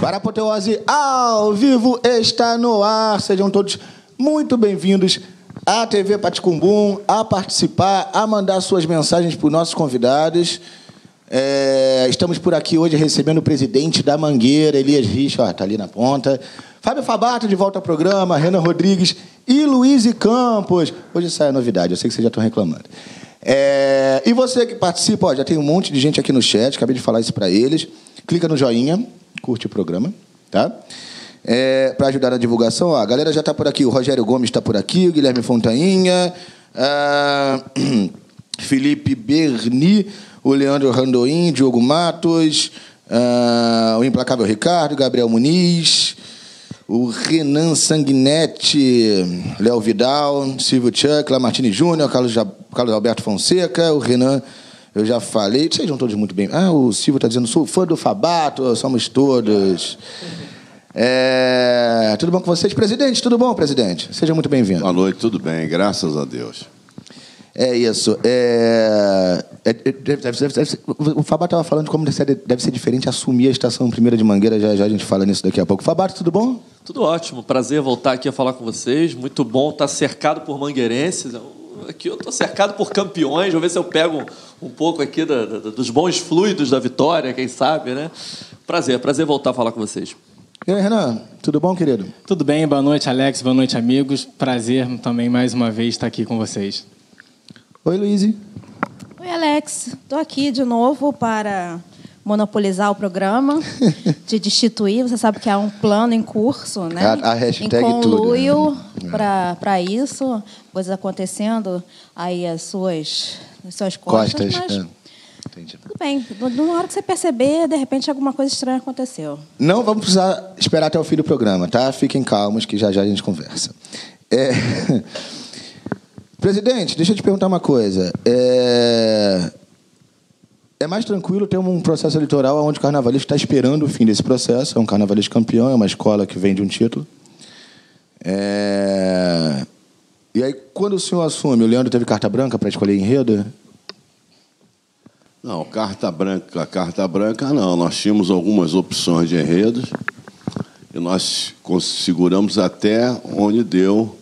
Para Apoteose ao vivo está no ar. Sejam todos muito bem-vindos à TV Paticumbum, a participar, a mandar suas mensagens para os nossos convidados. É, estamos por aqui hoje recebendo o presidente da Mangueira, Elias Richa, está ali na ponta. Fábio Fabato de volta ao programa, Renan Rodrigues e Luiz Campos. Hoje sai a novidade, eu sei que vocês já estão reclamando. É, e você que participa, ó, já tem um monte de gente aqui no chat, acabei de falar isso para eles. Clica no joinha, curte o programa, tá? É, para ajudar na divulgação, ó, a galera já está por aqui. O Rogério Gomes está por aqui, o Guilherme Fontainha, ah, Felipe Berni, o Leandro Randoim, Diogo Matos, ah, o implacável Ricardo, Gabriel Muniz, o Renan Sanguinetti, Léo Vidal, Silvio Chuck, Lamartine Júnior, Carlos, Carlos Alberto Fonseca, o Renan, eu já falei, sejam todos muito bem. Ah, o Silvio está dizendo, sou fã do Fabato, somos todos. É, tudo bom com vocês? Presidente, tudo bom, presidente? Seja muito bem-vindo. Boa noite, tudo bem, graças a Deus. É isso. É, é, deve, deve, deve, o Fabato estava falando de como deve ser, deve ser diferente assumir a estação primeira de Mangueira, já, já a gente fala nisso daqui a pouco. Fabato, tudo bom? Tudo ótimo, prazer voltar aqui a falar com vocês. Muito bom estar cercado por mangueirenses. Aqui eu estou cercado por campeões. Vou ver se eu pego um pouco aqui da, da, dos bons fluidos da vitória, quem sabe, né? Prazer, prazer voltar a falar com vocês. E aí, Renan, tudo bom, querido? Tudo bem, boa noite, Alex, boa noite, amigos. Prazer também mais uma vez estar aqui com vocês. Oi, Luiz. Oi, Alex. Estou aqui de novo para monopolizar o programa, de destituir. Você sabe que há um plano em curso, né? A, a hashtag em conluio tudo. Né? para isso, coisas acontecendo aí as suas, as suas costas. Costas, mas... é. Entendi. Tudo bem. Na hora que você perceber, de repente alguma coisa estranha aconteceu. Não vamos precisar esperar até o fim do programa, tá? Fiquem calmos que já já a gente conversa. É... Presidente, deixa eu te perguntar uma coisa. É... é mais tranquilo ter um processo eleitoral onde o carnavalista está esperando o fim desse processo. É um carnavalista campeão, é uma escola que vende um título. É... E aí, quando o senhor assume, o Leandro teve carta branca para escolher enredo? Não, carta branca, carta branca não. Nós tínhamos algumas opções de enredos e nós seguramos até onde deu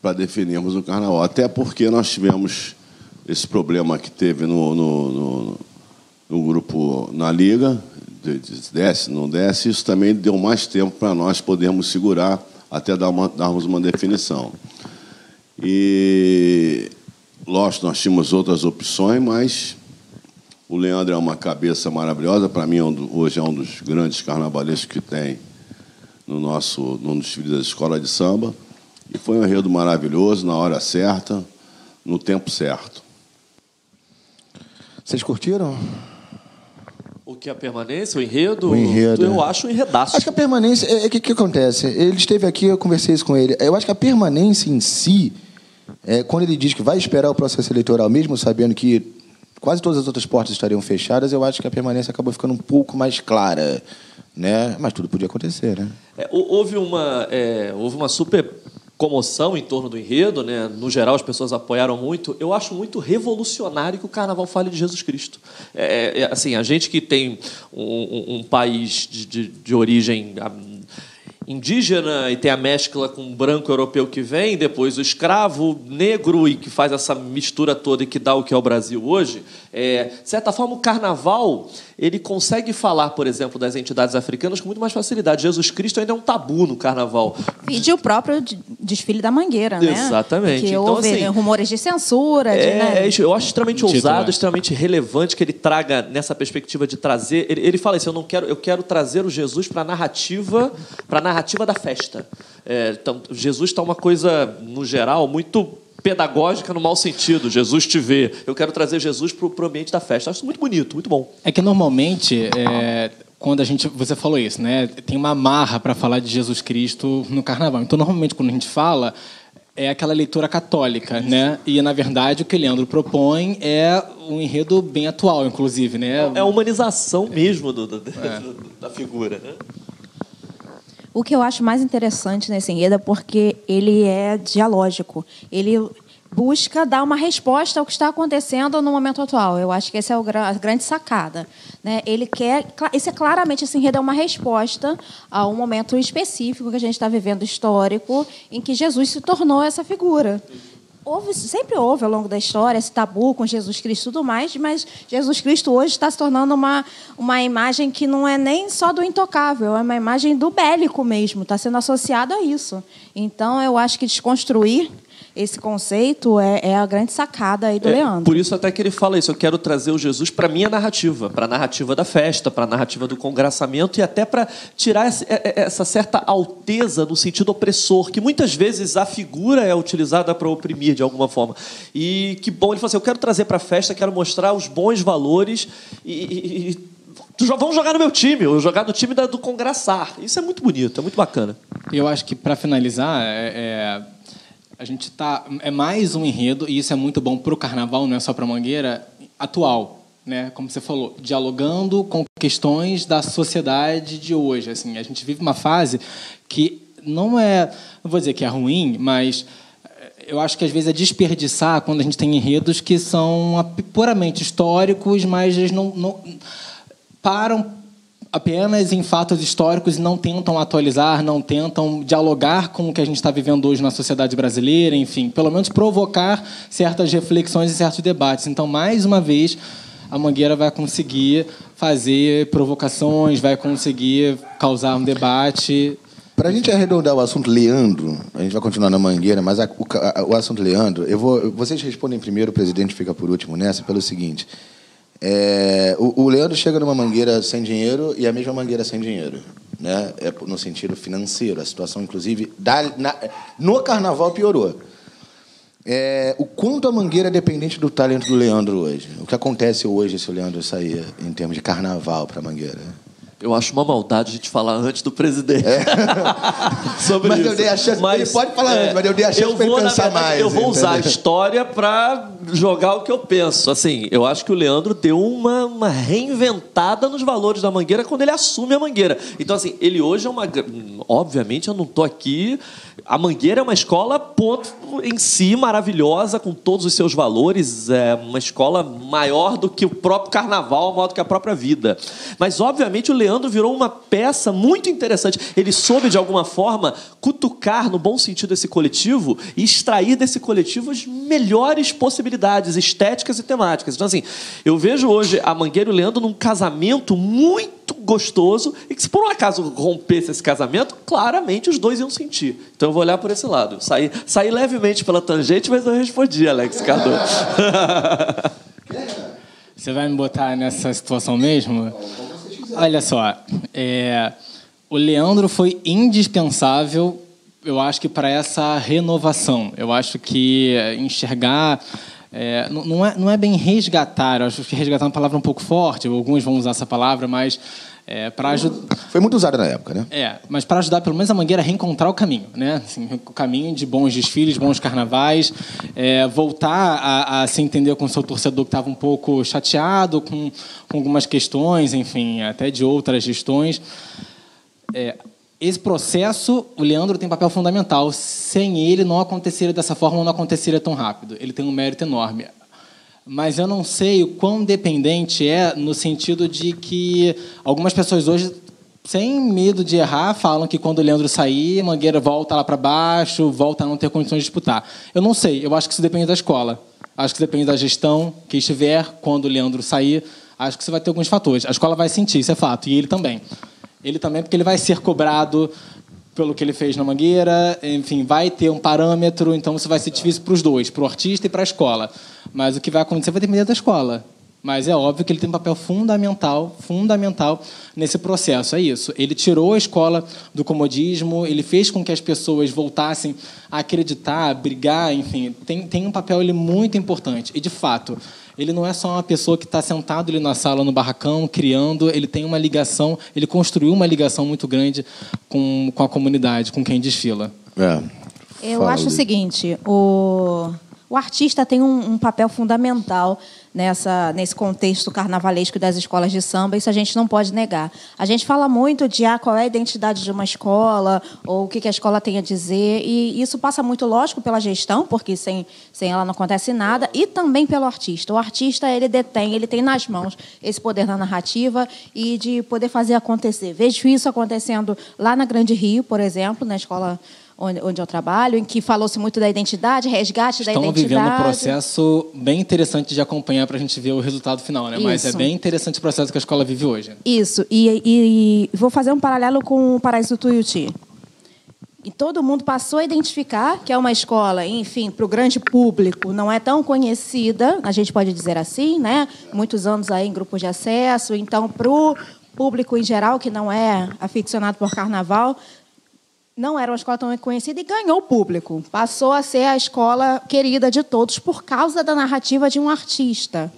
para definirmos o carnaval. Até porque nós tivemos esse problema que teve no, no, no, no grupo na Liga, de, de desce, não desce, isso também deu mais tempo para nós podermos segurar até dar uma, darmos uma definição. E, lógico, nós tínhamos outras opções, mas o Leandro é uma cabeça maravilhosa. Para mim, hoje é um dos grandes carnavalescos que tem no nosso no desfile da escola de samba. E foi um enredo maravilhoso, na hora certa, no tempo certo. Vocês curtiram? O que é a permanência, o enredo? O enredo. Eu acho um enredaço. Acho que a permanência. O é, é, que, que acontece? Ele esteve aqui, eu conversei isso com ele. Eu acho que a permanência em si, é, quando ele diz que vai esperar o processo eleitoral, mesmo sabendo que quase todas as outras portas estariam fechadas, eu acho que a permanência acabou ficando um pouco mais clara. Né? Mas tudo podia acontecer, né? É, houve, uma, é, houve uma super comoção em torno do enredo, né? No geral, as pessoas apoiaram muito. Eu acho muito revolucionário que o Carnaval fale de Jesus Cristo. É, é assim, a gente que tem um, um país de, de, de origem indígena e tem a mescla com o branco europeu que vem, depois o escravo negro e que faz essa mistura toda e que dá o que é o Brasil hoje. É, de certa forma, o carnaval ele consegue falar, por exemplo, das entidades africanas com muito mais facilidade. Jesus Cristo ainda é um tabu no carnaval. Vide o próprio desfile da Mangueira, né? Exatamente. Que então, houve assim, rumores de censura. É, de, né? Eu acho extremamente Título, ousado, é. extremamente relevante que ele traga nessa perspectiva de trazer. Ele, ele fala isso: eu não quero, eu quero trazer o Jesus para a narrativa, para a narrativa da festa. É, então, Jesus está uma coisa no geral muito pedagógica no mau sentido. Jesus te vê. Eu quero trazer Jesus para o ambiente da festa. Acho muito bonito, muito bom. É que normalmente, é, quando a gente. Você falou isso, né? Tem uma marra para falar de Jesus Cristo no carnaval. Então, normalmente, quando a gente fala. É aquela leitura católica, né? E na verdade o que Leandro propõe é um enredo bem atual, inclusive, né? É a humanização mesmo do, do- do- da figura. Né? O que eu acho mais interessante nesse enredo é porque ele é dialógico. Ele busca dar uma resposta ao que está acontecendo no momento atual. Eu acho que essa é a grande sacada. Né? Ele quer, esse é claramente esse enredo é uma resposta a um momento específico que a gente está vivendo histórico, em que Jesus se tornou essa figura. Houve, sempre houve ao longo da história esse tabu com Jesus Cristo e tudo mais, mas Jesus Cristo hoje está se tornando uma, uma imagem que não é nem só do intocável, é uma imagem do bélico mesmo, está sendo associado a isso. Então, eu acho que desconstruir esse conceito é, é a grande sacada aí do É, Leandro. Por isso até que ele fala isso. Eu quero trazer o Jesus para minha narrativa, para a narrativa da festa, para a narrativa do congraçamento e até para tirar é- é- essa certa alteza no sentido opressor, que muitas vezes a figura é utilizada para oprimir de alguma forma. E que bom, ele falou assim, eu quero trazer para a festa, quero mostrar os bons valores e... e- e- jogar no meu time, eu jogar no time do congraçar. Isso é muito bonito, é muito bacana. Eu acho que para finalizar, é, é, a gente tá é mais um enredo e isso é muito bom para o carnaval, não é só para Mangueira atual, né? Como você falou, dialogando com questões da sociedade de hoje. Assim, a gente vive uma fase que não é, não vou dizer que é ruim, mas é, eu acho que às vezes é desperdiçar quando a gente tem enredos que são puramente históricos, mas eles não, não param apenas em fatos históricos e não tentam atualizar, não tentam dialogar com o que a gente está vivendo hoje na sociedade brasileira, enfim, pelo menos provocar certas reflexões e certos debates. Então, mais uma vez, a Mangueira vai conseguir fazer provocações, vai conseguir causar um debate. Para a gente arredondar o assunto Leandro, a gente vai continuar na Mangueira, mas a- o, a- o assunto Leandro, eu vou, vocês respondem primeiro, o presidente fica por último nessa, pelo seguinte. É, o, o Leandro chega numa mangueira sem dinheiro e a mesma mangueira sem dinheiro. Né? É, no sentido financeiro. A situação, inclusive, da, na- no carnaval piorou. É, o quanto a mangueira é dependente do talento do Leandro hoje? O que acontece hoje se o Leandro sair em termos de carnaval para a mangueira? Eu acho uma maldade a gente falar antes do presidente. Sobre Mas isso. eu dei a chance- ele pode falar antes, mas eu dei a chance ele na pensar verdade, mais, Eu vou usar a entendeu? história para jogar o que eu penso. Assim, eu acho que o Leandro deu uma, uma reinventada nos valores da Mangueira quando ele assume a Mangueira. Então, assim, ele hoje é uma... Obviamente, eu não estou aqui... A Mangueira é uma escola, ponto em si, maravilhosa, com todos os seus valores. É uma escola maior do que o próprio carnaval, maior do que a própria vida. Mas, obviamente, o Leandro virou uma peça muito interessante. Ele soube, de alguma forma, cutucar, no bom sentido, esse coletivo e extrair desse coletivo as melhores possibilidades estéticas e temáticas. Então, assim, eu vejo hoje a Mangueira e o Leandro num casamento muito gostoso e que, se por um acaso rompesse esse casamento, claramente os dois iam sentir. Então, eu vou olhar por esse lado. Saí, saí levemente pela tangente, mas eu respondi, Alex Cardoso. Você vai me botar nessa situação mesmo? Olha só, é, o Leandro foi indispensável, eu acho que para essa renovação. Eu acho que enxergar é, não, é, não é bem resgatar. Acho que resgatar é uma palavra um pouco forte. Alguns vão usar essa palavra, mas é, para ajudar. Foi muito usado na época, né? É, mas para ajudar pelo menos a Mangueira a reencontrar o caminho, né? Assim, o caminho de bons desfiles, bons carnavais, é, voltar a, a se entender com o seu torcedor que estava um pouco chateado com, com algumas questões, enfim, até de outras gestões. É, esse processo, o Leandro tem um papel fundamental. Sem ele, não aconteceria dessa forma, não aconteceria tão rápido. Ele tem um mérito enorme. Mas eu não sei o quão dependente é no sentido de que algumas pessoas hoje, sem medo de errar, falam que quando o Leandro sair, Mangueira volta lá para baixo, volta a não ter condições de disputar. Eu não sei, eu acho que isso depende da escola. Acho que depende da gestão que estiver quando o Leandro sair. Acho que você vai ter alguns fatores. A escola vai sentir, isso é fato, e ele também. Ele também, porque ele vai ser cobrado pelo que ele fez na Mangueira, enfim, vai ter um parâmetro, então isso vai ser difícil para os dois, para o artista e para a escola. Mas o que vai acontecer vai depender da escola. Mas é óbvio que ele tem um papel fundamental, fundamental nesse processo. É isso. Ele tirou a escola do comodismo, ele fez com que as pessoas voltassem a acreditar, a brigar, enfim, tem, tem um papel ele muito importante. E de fato, ele não é só uma pessoa que está sentado ali na sala, no barracão, criando, ele tem uma ligação, ele construiu uma ligação muito grande com, com a comunidade, com quem desfila. É. Eu Fala, acho o seguinte, o, O artista tem um, um papel fundamental nessa, nesse contexto carnavalesco das escolas de samba, isso a gente não pode negar. A gente fala muito de ah, qual é a identidade de uma escola, ou o que, a escola tem a dizer, e isso passa muito, lógico, pela gestão, porque sem, sem ela não acontece nada, e também pelo artista. O artista, ele detém, ele tem nas mãos esse poder da narrativa e de poder fazer acontecer. Vejo isso acontecendo lá na Grande Rio, por exemplo, na escola onde, onde eu trabalho, em que falou-se muito da identidade, resgate Estão da identidade. vivendo um processo bem interessante de acompanhar para a gente ver o resultado final, né? Mas é Isso. bem interessante o processo que a escola vive hoje. Isso, e, e- e vou fazer um paralelo com o Paraíso Tuiuti. E todo mundo passou a identificar que é uma escola, enfim, para o grande público, não é tão conhecida, a gente pode dizer assim, né? Muitos anos aí em grupos de acesso, então para o público em geral que não é aficionado por carnaval, não era uma escola tão conhecida e ganhou público. Passou a ser a escola querida de todos por causa da narrativa de um artista.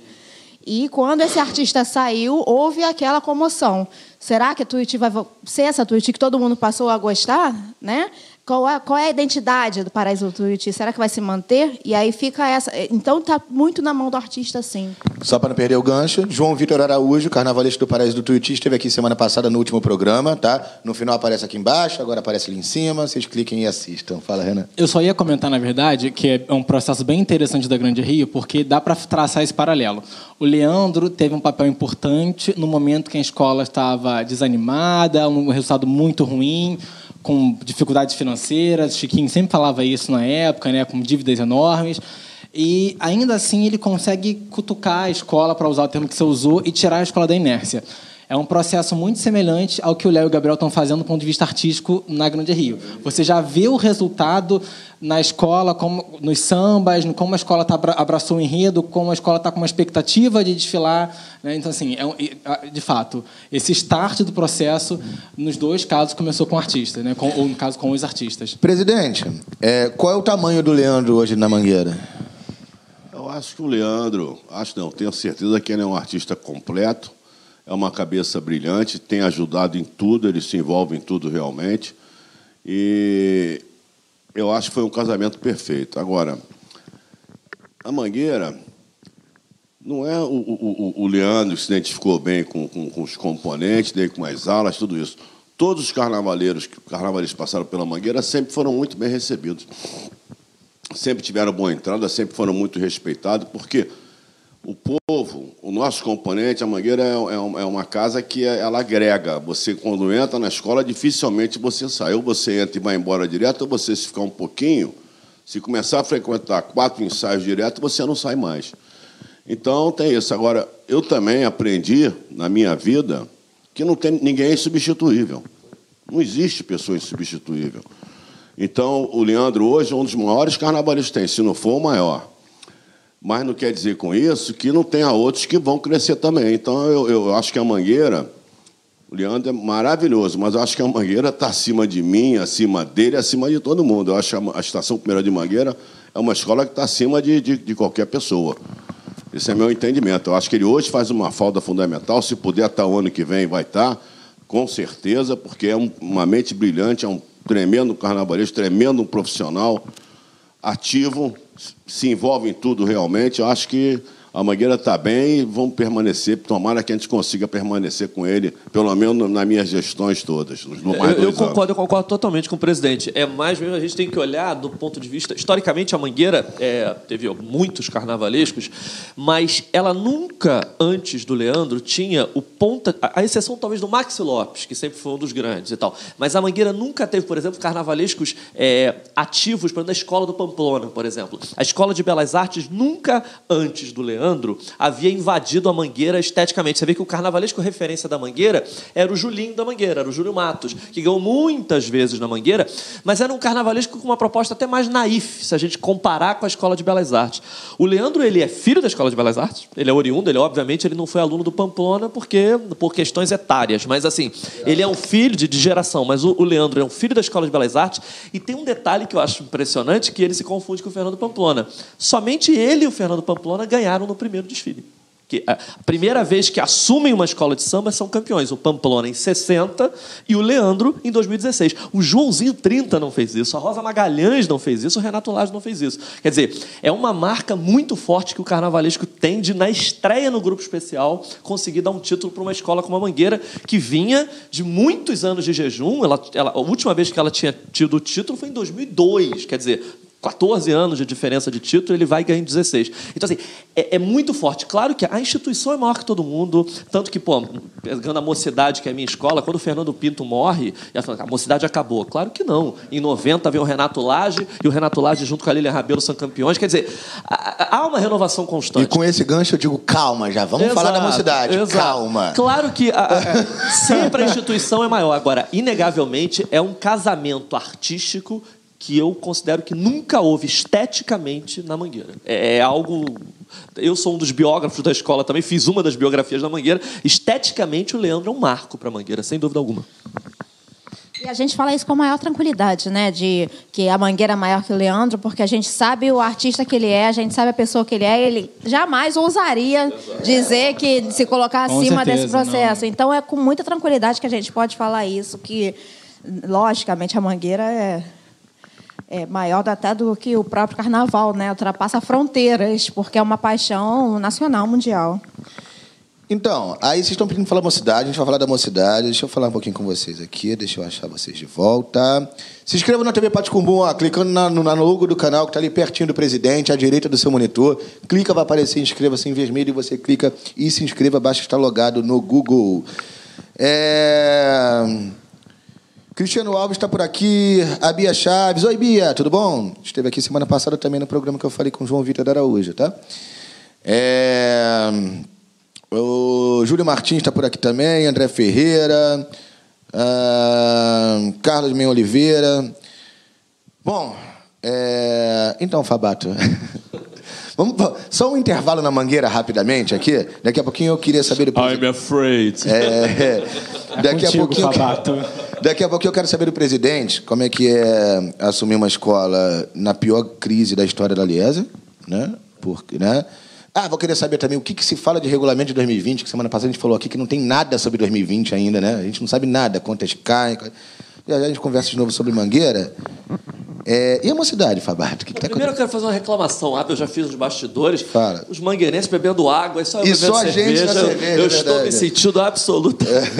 E quando esse artista saiu, houve aquela comoção. Será que a Tuiuti vai ser essa Tuiuti que todo mundo passou a gostar? Né? Qual é, qual é a identidade do Paraíso do Tuiuti? Será que vai se manter? E aí fica essa. Então está muito na mão do artista, sim. Só para não perder o gancho, João Vitor Araújo, carnavalesco do Paraíso do Tuiuti, esteve aqui semana passada no último programa, tá? No final aparece aqui embaixo, agora aparece ali em cima. Vocês cliquem e assistam. Fala, Renan. Eu só ia comentar, na verdade, que é um processo bem interessante da Grande Rio, porque dá para traçar esse paralelo. O Leandro teve um papel importante no momento que a escola estava desanimada, um resultado muito ruim, com dificuldades financeiras. Chiquinho sempre falava isso na época, né, com dívidas enormes. E ainda assim ele consegue cutucar a escola, para usar o termo que você usou, e tirar a escola da inércia. É um processo muito semelhante ao que o Léo e o Gabriel estão fazendo do ponto de vista artístico na Grande Rio. Você já vê o resultado na escola, como, nos sambas, como a escola tá, abra- abraçou o enredo, como a escola está com uma expectativa de desfilar. né? Então, assim, é um- de fato, esse start do processo, nos dois casos, começou com o artista, né? com, ou no caso, com os artistas. Presidente, é, qual é o tamanho do Leandro hoje na Mangueira? Eu acho que o Leandro, acho não, tenho certeza que ele é um artista completo, é uma cabeça brilhante, tem ajudado em tudo, ele se envolve em tudo realmente. E eu acho que foi um casamento perfeito. Agora, a Mangueira não é o, o, o- Leandro se identificou bem com, com, com os componentes, dele com as aulas, tudo isso. Todos os carnavaleiros que carnavaleiros passaram pela Mangueira sempre foram muito bem recebidos sempre tiveram boa entrada, sempre foram muito respeitados, porque o povo, o nosso componente, a Mangueira é, é é uma casa que é- ela agrega. Você, quando entra na escola, dificilmente você sai. Ou você entra e vai embora direto, ou você, se ficar um pouquinho, se começar a frequentar quatro ensaios direto, você não sai mais. Então, tem isso. Agora, eu também aprendi, na minha vida, que não tem ninguém é insubstituível. Não existe pessoa insubstituível. Então, o Leandro hoje é um dos maiores carnavalistas se não for o maior. Mas não quer dizer com isso que não tenha outros que vão crescer também. Então, eu, eu acho que a Mangueira, o Leandro é maravilhoso, mas eu acho que a Mangueira está acima de mim, acima dele, acima de todo mundo. Eu acho que a- a Estação Primeira de Mangueira é uma escola que está acima de, de, de qualquer pessoa. Esse é meu entendimento. Eu acho que ele hoje faz uma falta fundamental. Se puder estar o ano que vem, vai estar, com certeza, porque é um- uma mente brilhante, é um tremendo carnavalesco, tremendo profissional, ativo, se envolve em tudo realmente. Eu acho que a Mangueira está bem e vamos permanecer. Tomara que a gente consiga permanecer com ele, pelo menos nas minhas gestões todas. Eu, eu concordo, eu concordo totalmente com o presidente. É mais mesmo a gente tem que olhar do ponto de vista historicamente a Mangueira é, teve muitos carnavalescos, mas ela nunca antes do Leandro tinha o ponta, a a exceção talvez do Maxi Lopes que sempre foi um dos grandes e tal. Mas a Mangueira nunca teve, por exemplo, carnavalescos é, ativos, por exemplo, da escola do Pamplona, por exemplo. A escola de Belas Artes nunca antes do Leandro havia invadido a Mangueira esteticamente. Você vê que o carnavalesco referência da Mangueira era o Julinho da Mangueira, era o Júlio Matos, que ganhou muitas vezes na Mangueira, mas era um carnavalesco com uma proposta até mais naif, se a gente comparar com a Escola de Belas Artes. O Leandro, ele é filho da Escola de Belas Artes, ele é oriundo, ele obviamente ele não foi aluno do Pamplona porque por questões etárias, mas assim, ele é um filho de, de geração, mas o, o Leandro é um filho da Escola de Belas Artes e tem um detalhe que eu acho impressionante, que ele se confunde com o Fernando Pamplona. Somente ele e o Fernando Pamplona ganharam no primeiro desfile. Que a primeira vez que assumem uma escola de samba são campeões. O Pamplona em 60 e o Leandro em 2016. O Joãozinho 30 não fez isso, a Rosa Magalhães não fez isso, o Renato Lage não fez isso. Quer dizer, é uma marca muito forte que o carnavalesco tem de, na estreia no grupo especial, conseguir dar um título para uma escola como a Mangueira, que vinha de muitos anos de jejum. Ela, ela, a última vez que ela tinha tido o título foi em 2002. Quer dizer, 14 anos de diferença de título, ele vai ganhar em 16. Então, assim, é, é, muito forte. Claro que a instituição é maior que todo mundo, tanto que, pô, pegando a mocidade, que é a minha escola, quando o Fernando Pinto morre, a mocidade acabou. Claro que não. Em 90 veio o Renato Lage, e o Renato Lage, junto com a Lilian Rabelo, são campeões. Quer dizer, há uma renovação constante. E com esse gancho eu digo, calma já, vamos exato, falar da mocidade. Exato. Calma. Claro que a, a, sempre a instituição é maior. Agora, inegavelmente, é um casamento artístico que eu considero que nunca houve esteticamente na Mangueira. É, é, algo. Eu sou um dos biógrafos da escola também, fiz uma das biografias da Mangueira. Esteticamente, o Leandro é um marco para a Mangueira, sem dúvida alguma. E a gente fala isso com a maior tranquilidade, né? De que a Mangueira é maior que o Leandro, porque a gente sabe o artista que ele é, a gente sabe a pessoa que ele é, ele jamais ousaria dizer que se colocar acima certeza, desse processo. Não. Então é com muita tranquilidade que a gente pode falar isso, que logicamente a Mangueira é é maior até do que o próprio carnaval, né? Ultrapassa fronteiras, porque é uma paixão nacional, mundial. Então, aí vocês estão pedindo falar mocidade, a gente vai falar da mocidade. Deixa eu falar um pouquinho com vocês aqui, deixa eu achar vocês de volta. Se inscreva na TV Paticumbum, ó, clicando na, no, no logo do canal que está ali pertinho do presidente, à direita do seu monitor. Clica, vai aparecer inscreva-se em vermelho e você clica e se inscreva, basta estar logado no Google. É... Cristiano Alves está por aqui, a Bia Chaves. Oi, Bia, tudo bom? Esteve aqui semana passada também no programa que eu falei com o João Vitor da Araújo, tá? É... O Júlio Martins está por aqui também, André Ferreira, uh... Carlos Menho Oliveira. Bom, é... então, Fabato. Vamos, só um intervalo na mangueira rapidamente aqui. Daqui a pouquinho eu queria saber do I'm afraid. É, é, daqui contigo, a pouquinho. Fabato. Daqui a pouquinho eu quero saber do presidente como é que é assumir uma escola na pior crise da história da Liesa, né? Porque, né? Ah, vou querer saber também o que, que se fala de regulamento de 2020, que semana passada a gente falou aqui que não tem nada sobre 2020 ainda, né? A gente não sabe nada, quantas caem. Já, já a gente conversa de novo sobre Mangueira. É, e a mocidade, Fabato? O que, que tá Primeiro eu quero fazer uma reclamação rápida, eu já fiz nos bastidores. Fala. Os mangueirenses bebendo água, é só eu e só a gente cerveja. Na cerveja, eu, eu estou me sentindo absolutamente.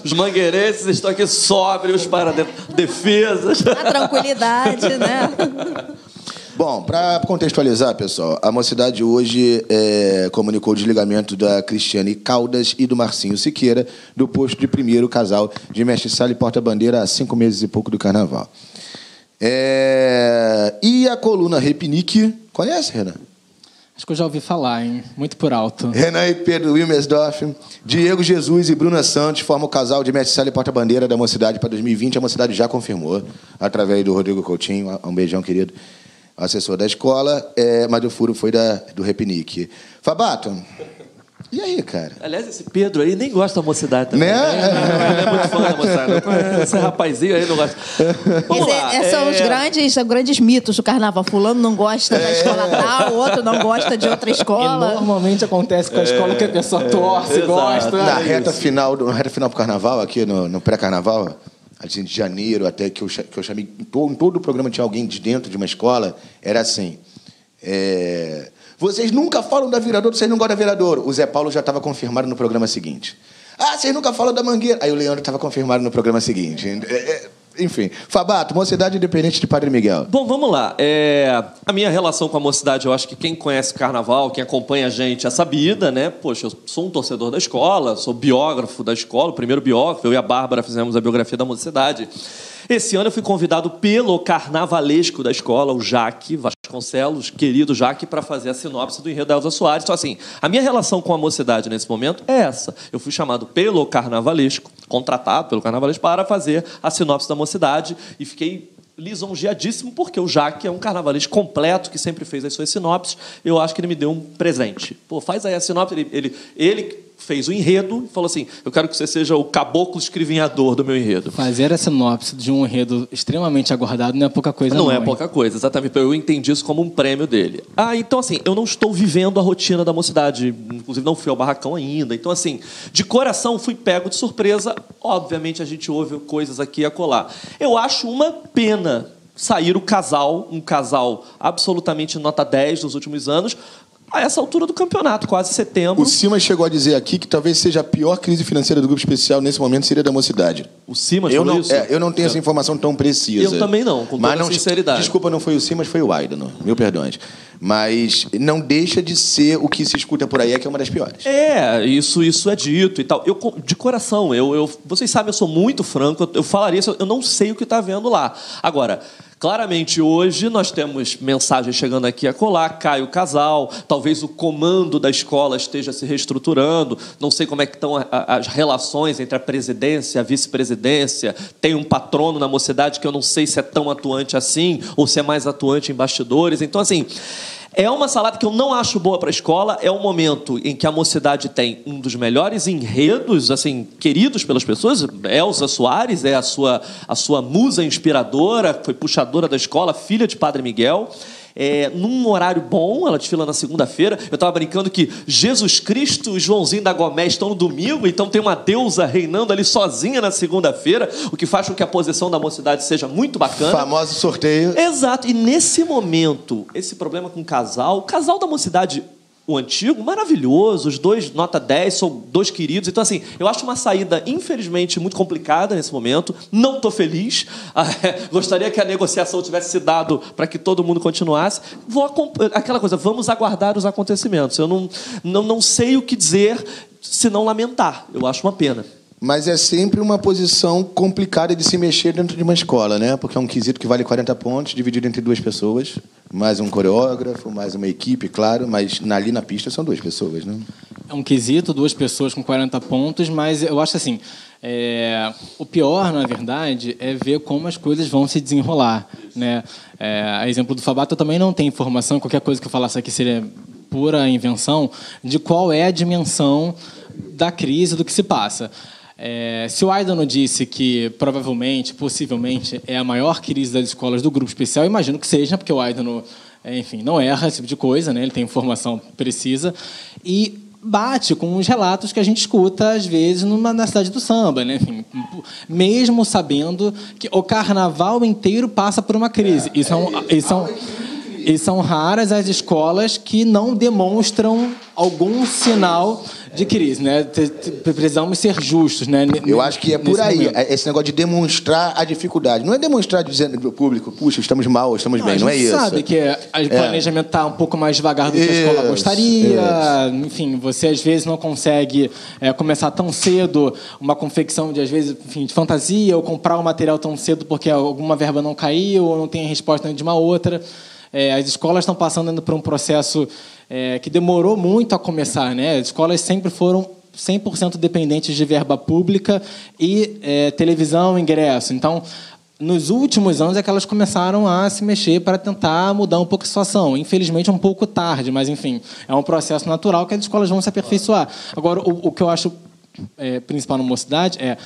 Os mangueirenses estão aqui sóbrios para defesas. A tranquilidade, né? Bom, para contextualizar, pessoal, a mocidade hoje é, comunicou o desligamento da Cristiane Caldas e do Marcinho Siqueira do posto de primeiro casal de mestre sala e porta-bandeira há cinco meses e pouco do carnaval. É... E a coluna Repinique, conhece, Renan? Acho que eu já ouvi falar, hein? Muito por alto. Renan e Pedro Wilmersdorf, Diego Jesus e Bruna Santos formam o casal de mestre sala e porta-bandeira da Mocidade para 2020. A Mocidade já confirmou, através do Rodrigo Coutinho. Um beijão, querido assessor da escola, é, mas o furo foi da, do Repinique. Fabato, e aí, cara? Aliás, esse Pedro aí nem gosta da mocidade também. Né? né? Ele é muito fã da mocidade. Esse rapazinho aí não gosta. Vamos lá, é, são é... os grandes, grandes mitos do carnaval. Fulano não gosta da escola tal, o outro não gosta de outra escola. E normalmente acontece com a escola que a pessoa é, torce, gosta. Na reta final, na reta final pro carnaval, aqui no, no pré-carnaval, assim, de janeiro até que eu, que eu chamei. Em todo, em todo o programa tinha alguém de dentro de uma escola, era assim. É, vocês nunca falam da Viradouro, vocês não gostam da Viradouro. O Zé Paulo já estava confirmado no programa seguinte. Ah, vocês nunca falam da Mangueira. Aí o Leandro estava confirmado no programa seguinte. É, é, enfim, Fabato, Mocidade Independente de Padre Miguel. Bom, vamos lá. É, a minha relação com a mocidade, eu acho que quem conhece carnaval, quem acompanha a gente, é sabida, né? Poxa, eu sou um torcedor da escola, sou biógrafo da escola, o primeiro biógrafo, eu e a Bárbara fizemos a biografia da mocidade. Esse ano eu fui convidado pelo carnavalesco da escola, o Jaque Vasconcelos, querido Jaque, para fazer a sinopse do enredo da Elza Soares. Então, assim, a minha relação com a mocidade nesse momento é essa. Eu fui chamado pelo carnavalesco, contratado pelo carnavalesco, para fazer a sinopse da mocidade e fiquei lisonjeadíssimo, porque o Jaque é um carnavalesco completo, que sempre fez as suas sinopses. Eu acho que ele me deu um presente. Pô, faz aí a sinopse. Ele, ele, ele fez o enredo e falou assim: Eu quero que você seja o caboclo escrivinhador do meu enredo. Fazer a sinopse de um enredo extremamente aguardado não é pouca coisa, Não não. é pouca coisa, exatamente. Eu entendi isso como um prêmio dele. Ah, então assim, eu não estou vivendo a rotina da mocidade. Inclusive, não fui ao barracão ainda. Então, assim, de coração fui pego de surpresa. Obviamente, a gente ouve coisas aqui e acolá. Eu acho uma pena sair o casal, um casal absolutamente nota 10 nos últimos anos, a essa altura do campeonato, quase setembro. O Simas chegou a dizer aqui que talvez seja a pior crise financeira do grupo especial nesse momento seria da mocidade. O Simas eu falou não, isso? é, eu não tenho essa informação tão precisa. Eu também não, com toda não, sinceridade. Desculpa, não foi o Simas, foi o Aidano. Mil perdões. Mas não deixa de ser o que se escuta por aí, é que é uma das piores. É, isso, isso é dito e tal. Eu, de coração, eu, eu, vocês sabem, eu sou muito franco, eu, eu falaria isso, eu não sei o que está vendo lá. Agora, claramente hoje nós temos mensagens chegando aqui a colar, cai o casal, talvez o comando da escola esteja se reestruturando, não sei como é que estão as relações entre a presidência e a vice-presidência, tem um patrono na mocidade que eu não sei se é tão atuante assim, ou se é mais atuante em bastidores. Então, assim, é uma salada que eu não acho boa para a escola. É um momento em que a mocidade tem um dos melhores enredos, assim, queridos pelas pessoas. Elza Soares é a sua, a sua musa inspiradora, foi puxadora da escola, filha de Padre Miguel. É, num horário bom, ela desfila na segunda-feira. Eu estava brincando que Jesus Cristo e Joãozinho da Gomé estão no domingo, então tem uma deusa reinando ali sozinha na segunda-feira, o que faz com que a posição da mocidade seja muito bacana. Famoso sorteio. Exato. E nesse momento, esse problema com o casal, o casal da mocidade, o antigo, maravilhoso, os dois nota 10, são dois queridos. Então, assim, eu acho uma saída, infelizmente, muito complicada nesse momento. Não estou feliz. Ah, é, Gostaria que a negociação tivesse se dado para que todo mundo continuasse. Vou aquela coisa, vamos aguardar os acontecimentos. Eu não, não, não sei o que dizer se não lamentar. Eu acho uma pena. Mas é sempre uma posição complicada de se mexer dentro de uma escola, né? Porque é um quesito que vale 40 pontos, dividido entre duas pessoas. Mais um coreógrafo, mais uma equipe, claro. Mas ali na pista são duas pessoas, né? É um quesito, duas pessoas com 40 pontos, mas eu acho assim, é, o pior, na verdade, é ver como as coisas vão se desenrolar. Né? É, a exemplo do Fabato, eu também não tenho informação, qualquer coisa que eu falasse aqui seria pura invenção, de qual é a dimensão da crise, do que se passa. É, se o Aidano disse que provavelmente, possivelmente, é a maior crise das escolas do grupo especial, imagino que seja, porque o Aidano, é, enfim, não erra esse tipo de coisa, né? ele tem informação precisa. E bate com os relatos que a gente escuta, às vezes, numa, na cidade do samba. Né? Enfim, mesmo sabendo que o carnaval inteiro passa por uma crise. E são, e são, e são raras as escolas que não demonstram algum sinal de crise, né? Precisamos ser justos, né? Eu acho que é por aí. momento. é Esse negócio de demonstrar a dificuldade. Não é demonstrar dizendo pro público, puxa, estamos mal, estamos bem. Não é isso. sabe que o planejamento está um pouco mais devagar do que a escola Isso, gostaria. Enfim, você às vezes não consegue é, começar tão cedo uma confecção de, às vezes, enfim, de fantasia, ou comprar o material tão cedo porque alguma verba não caiu, ou não tem a resposta de uma outra. É, as escolas estão passando por um processo é, que demorou muito a começar. Né? As escolas sempre foram 100% dependentes de verba pública e é, televisão, ingresso. Então, nos últimos anos é que elas começaram a se mexer para tentar mudar um pouco a situação. Infelizmente, um pouco tarde, mas, enfim, é um processo natural que as escolas vão se aperfeiçoar. Agora, o, o que eu acho é, principal na mocidade é,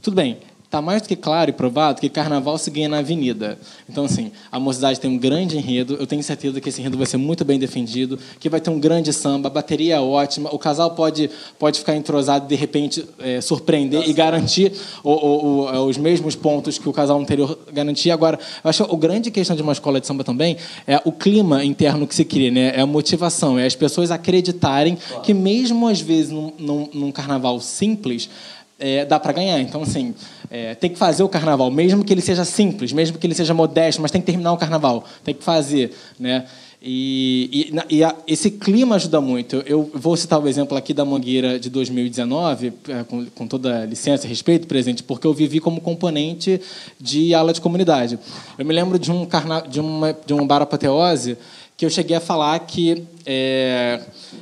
tudo bem, Está mais do que claro e provado que carnaval se ganha na avenida. Então, assim, a mocidade tem um grande enredo. Eu tenho certeza que esse enredo vai ser muito bem defendido, que vai ter um grande samba, a bateria é ótima. O casal pode, pode ficar entrosado e, de repente, é, surpreender e garantir o- o- o- os mesmos pontos que o casal anterior garantia. Agora, eu acho que a grande questão de uma escola de samba também é o clima interno que se cria, né? é a motivação, é as pessoas acreditarem que, mesmo às vezes, num, num- num carnaval simples, é, dá para ganhar. Então, assim, é, tem que fazer o carnaval, mesmo que ele seja simples, mesmo que ele seja modesto, mas tem que terminar o carnaval, tem que fazer, né? E, e, e a- esse clima ajuda muito. Eu, eu vou citar o exemplo aqui da Mangueira de 2019, é, com, com toda licença e respeito, presente, porque eu vivi como componente de aula de comunidade. Eu me lembro de um, carna, de uma, de um bar apoteose que eu cheguei a falar que é,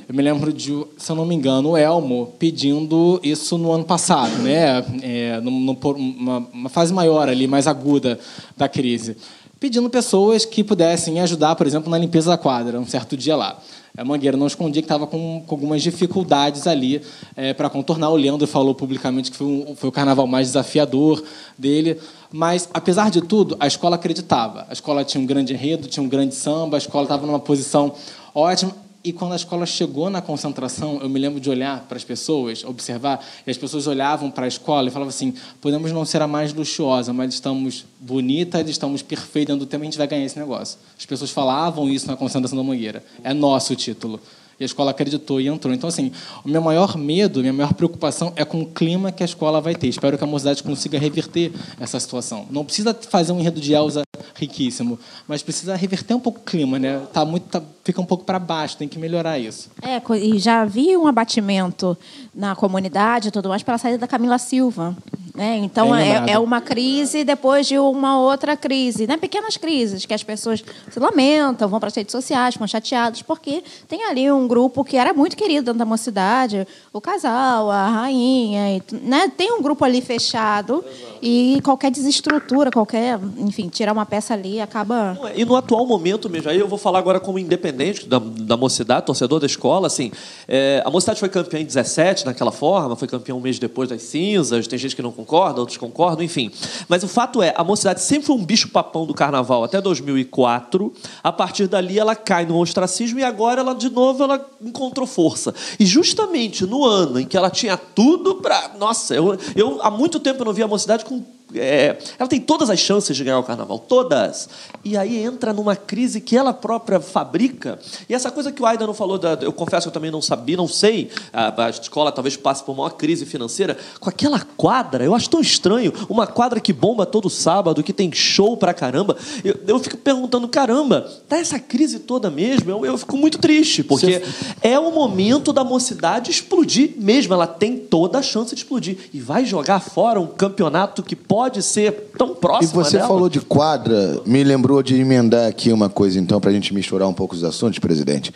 eu me lembro de, se eu não me engano, o Elmo pedindo isso no ano passado, né? É, no, no- por uma, uma fase maior ali, mais aguda da crise. Pedindo pessoas que pudessem ajudar, por exemplo, na limpeza da quadra, um certo dia lá. A Mangueira não escondia que estava com, com, algumas dificuldades ali é, para contornar. O Leandro falou publicamente que foi, um, foi o carnaval mais desafiador dele. Mas, apesar de tudo, a escola acreditava. A escola tinha um grande enredo, tinha um grande samba, a escola estava numa posição ótima. E quando a escola chegou na concentração, eu me lembro de olhar para as pessoas, observar, e as pessoas olhavam para a escola e falavam assim: podemos não ser a mais luxuosa, mas estamos bonitas, estamos perfeitas dentro do tempo, a gente vai ganhar esse negócio. As pessoas falavam isso na concentração da Mangueira. É nosso o título. E a escola acreditou e entrou. Então, assim, o meu maior medo, minha maior preocupação é com o clima que a escola vai ter. Espero que a mocidade consiga reverter essa situação. Não precisa fazer um enredo de Elza riquíssimo, mas precisa reverter um pouco o clima, né? Tá muito, tá, fica um pouco para baixo, tem que melhorar isso. É, e já havia um abatimento na comunidade e tudo mais pela saída da Camila Silva. Né? Então, é, é, uma crise depois de uma outra crise. Né? Pequenas crises que as pessoas se lamentam, vão para as redes sociais, ficam chateadas, porque tem ali um grupo que era muito querido dentro da mocidade, o casal, a rainha, né? tem um grupo ali fechado Exato. e qualquer desestrutura, qualquer, enfim, tirar uma peça ali acaba... E no atual momento mesmo, aí eu vou falar agora como independente da, da mocidade, torcedor da escola, assim, é, a mocidade foi campeã em 17, naquela forma, foi campeã um mês depois das cinzas, tem gente que não concorda, outros concordam, enfim. Mas o fato é, a mocidade sempre foi um bicho-papão do carnaval até 2004. A partir dali ela cai no ostracismo e agora ela de novo ela encontrou força. E justamente no ano em que ela tinha tudo para, nossa, eu, eu há muito tempo eu não via a mocidade com é, ela tem todas as chances de ganhar o carnaval, todas. E aí entra numa crise que ela própria fabrica. E essa coisa que o Aida não falou, da, eu confesso que eu também não sabia, não sei. A, a, escola talvez passe por uma crise financeira. Com aquela quadra, eu acho tão estranho. Uma quadra que bomba todo sábado, que tem show pra caramba. Eu, eu fico perguntando, caramba, tá essa crise toda mesmo? Eu, eu fico muito triste, porque Você... é o momento da mocidade explodir mesmo. Ela tem toda a chance de explodir. E vai jogar fora um campeonato que pode pode ser tão próximo. E você dela. falou de quadra, me lembrou de emendar aqui uma coisa, então, para a gente misturar um pouco os assuntos, presidente.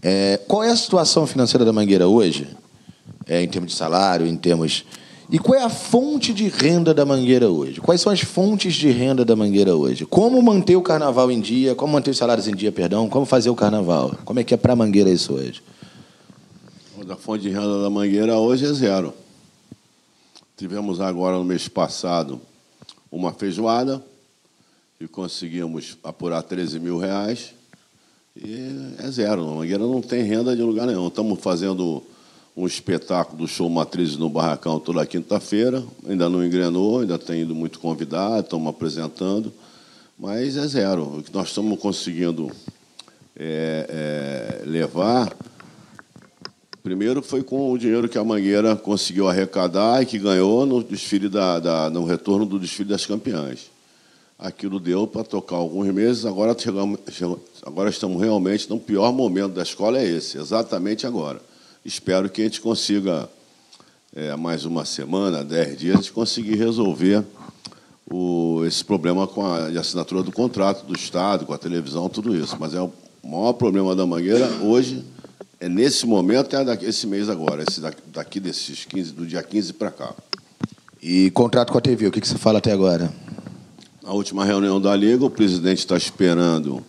É, qual é a situação financeira da Mangueira hoje? É, em termos de salário, em termos. E qual é a fonte de renda da Mangueira hoje? Quais são as fontes de renda da Mangueira hoje? Como manter o carnaval em dia? Como manter os salários em dia, perdão? Como fazer o carnaval? Como é que é para a Mangueira isso hoje? A fonte de renda da Mangueira hoje é zero. Tivemos agora no mês passado uma feijoada e conseguimos apurar 13 mil reais. E é zero. A Mangueira não tem renda de lugar nenhum. Estamos fazendo um espetáculo do show Matriz no Barracão toda quinta-feira. Ainda não engrenou, ainda tem ido muito convidado, estamos apresentando. Mas é zero. O que nós estamos conseguindo é, é, levar Primeiro foi com o dinheiro que a Mangueira conseguiu arrecadar e que ganhou no desfile da, da no retorno do desfile das campeãs. Aquilo deu para tocar alguns meses. Agora chegamos, agora estamos realmente no pior momento da escola é esse, exatamente agora. Espero que a gente consiga é, mais uma semana, dez dias, a gente conseguir resolver o, esse problema com a assinatura do contrato do Estado, com a televisão, tudo isso. Mas é o maior problema da Mangueira hoje é nesse momento, é daqui, esse mês agora, esse daqui, daqui desses 15, do dia 15 para cá. E contrato com a TV, o que, que você fala até agora? A última reunião da Liga, o presidente está esperando,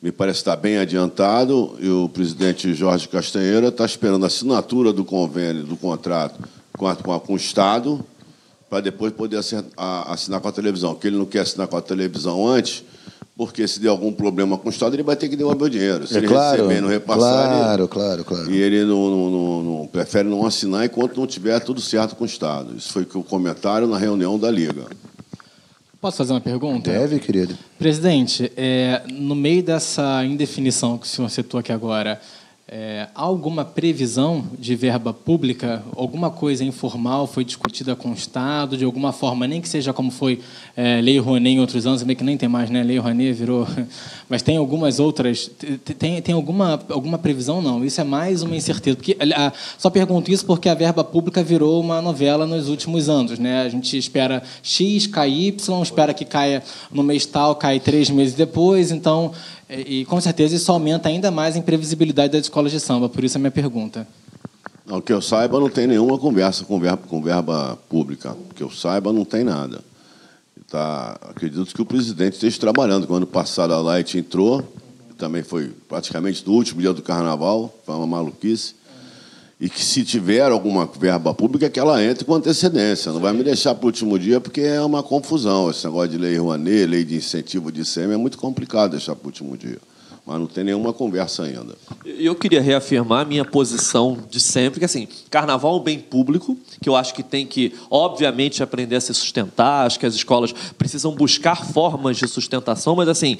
me parece estar bem adiantado, e o presidente Jorge Castanheira está esperando a assinatura do convênio, do contrato com, a, com, a, com o Estado, para depois poder assinar com a televisão. Porque ele não quer assinar com a televisão antes, porque se der algum problema com o Estado, ele vai ter que devolver o dinheiro. Se é ele claro, receber não repassar, claro, ele, claro, claro. E ele não, não, não, não, prefere não assinar enquanto não tiver tudo certo com o Estado. Isso foi o comentário na reunião da Liga. Posso fazer uma pergunta? Deve, querido. Presidente, é, no meio dessa indefinição que o senhor citou aqui agora, é, há alguma previsão de verba pública? Alguma coisa informal foi discutida com o Estado, de alguma forma, nem que seja como foi é, Lei Rouanet em outros anos, meio que nem tem mais, né? Lei Rouanet virou... Mas tem algumas outras... Tem, tem alguma, alguma previsão? Não, isso é mais uma incerteza. Porque, a, só pergunto isso porque a verba pública virou uma novela nos últimos anos. Né? A gente espera X, cai Y, espera que caia no mês tal, cai três meses depois, então... E, com certeza isso aumenta ainda mais a imprevisibilidade das escolas de samba, por isso a minha pergunta. Não, que eu saiba, não tem nenhuma conversa com verba, com verba pública. Que eu saiba, não tem nada. tá, acredito que o presidente esteja trabalhando. Quando passado a Light entrou, também foi praticamente no último dia do carnaval, foi uma maluquice. E que se tiver alguma verba pública, que ela entre com antecedência. Não vai me deixar para o último dia, porque é uma confusão. Esse negócio de lei Rouanet, lei de incentivo de ICM, é muito complicado deixar para o último dia. Mas não tem nenhuma conversa ainda. Eu queria reafirmar a minha posição de sempre, que assim, carnaval é um bem público, que eu acho que tem que, obviamente, aprender a se sustentar, acho que as escolas precisam buscar formas de sustentação, mas assim,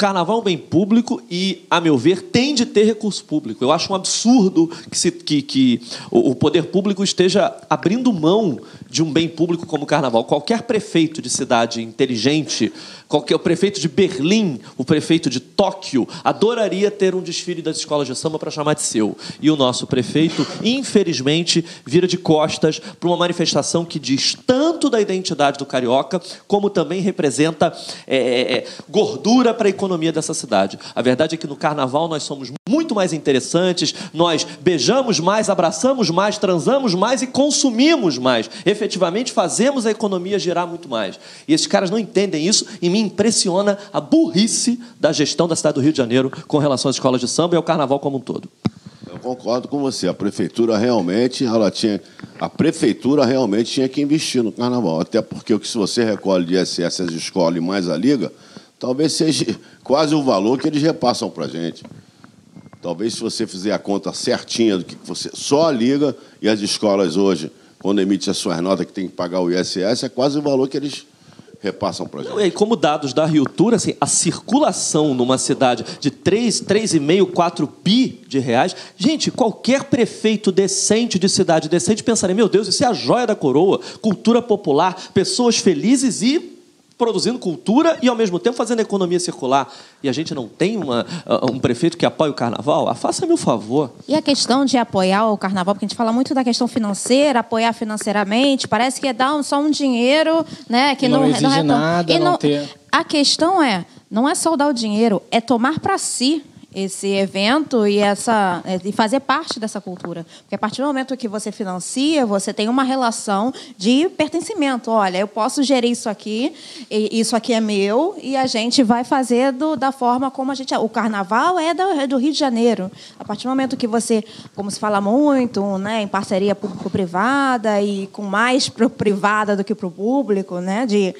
carnaval é um bem público e, a meu ver, tem de ter recurso público. Eu acho um absurdo que, se, que, que o poder público esteja abrindo mão de um bem público como o carnaval. Qualquer prefeito de cidade inteligente o prefeito de Berlim, o prefeito de Tóquio, adoraria ter um desfile das escolas de samba para chamar de seu. E o nosso prefeito, infelizmente, vira de costas para uma manifestação que diz tanto da identidade do carioca, como também representa é, é, é gordura para a economia dessa cidade. A verdade é que no carnaval nós somos muito mais interessantes, nós beijamos mais, abraçamos mais, transamos mais e consumimos mais. Efetivamente, fazemos a economia girar muito mais. E esses caras não entendem isso e me impressiona a burrice da gestão da cidade do Rio de Janeiro com relação às escolas de samba e ao carnaval como um todo. Eu concordo com você. A prefeitura realmente, ela tinha, a prefeitura realmente tinha que investir no carnaval, até porque o que se você recolhe de ISS as escolas e mais a liga, talvez seja quase o valor que eles repassam para a gente. Talvez se você fizer a conta certinha do que você só a liga e as escolas hoje, quando emite as suas notas que tem que pagar o ISS, é quase o valor que eles repassam para a gente. E como dados da Rio Tour, assim, a circulação numa cidade de 3, 3,5, 4 bi de reais, gente, qualquer prefeito decente de cidade decente pensaria, meu Deus, isso é a joia da coroa, cultura popular, pessoas felizes e produzindo cultura e, ao mesmo tempo, fazendo economia circular. E a gente não tem uma, uh, um prefeito que apoie o carnaval? Ah, faça-me o favor. E a questão de apoiar o carnaval, porque a gente fala muito da questão financeira, apoiar financeiramente, parece que é dar só um dinheiro, né? Que não, não exige não nada, não, não ter... A questão é, não é só dar o dinheiro, é tomar para si esse evento e essa é, e fazer parte dessa cultura. Porque a partir do momento que você financia, você tem uma relação de pertencimento. Olha, eu posso gerir isso aqui, isso aqui é meu e a gente vai fazer do, da forma como a gente. O carnaval é do, é do Rio de Janeiro. A partir do momento que você, como se fala muito, né, em parceria público-privada e com mais para privada do que para o público, né, de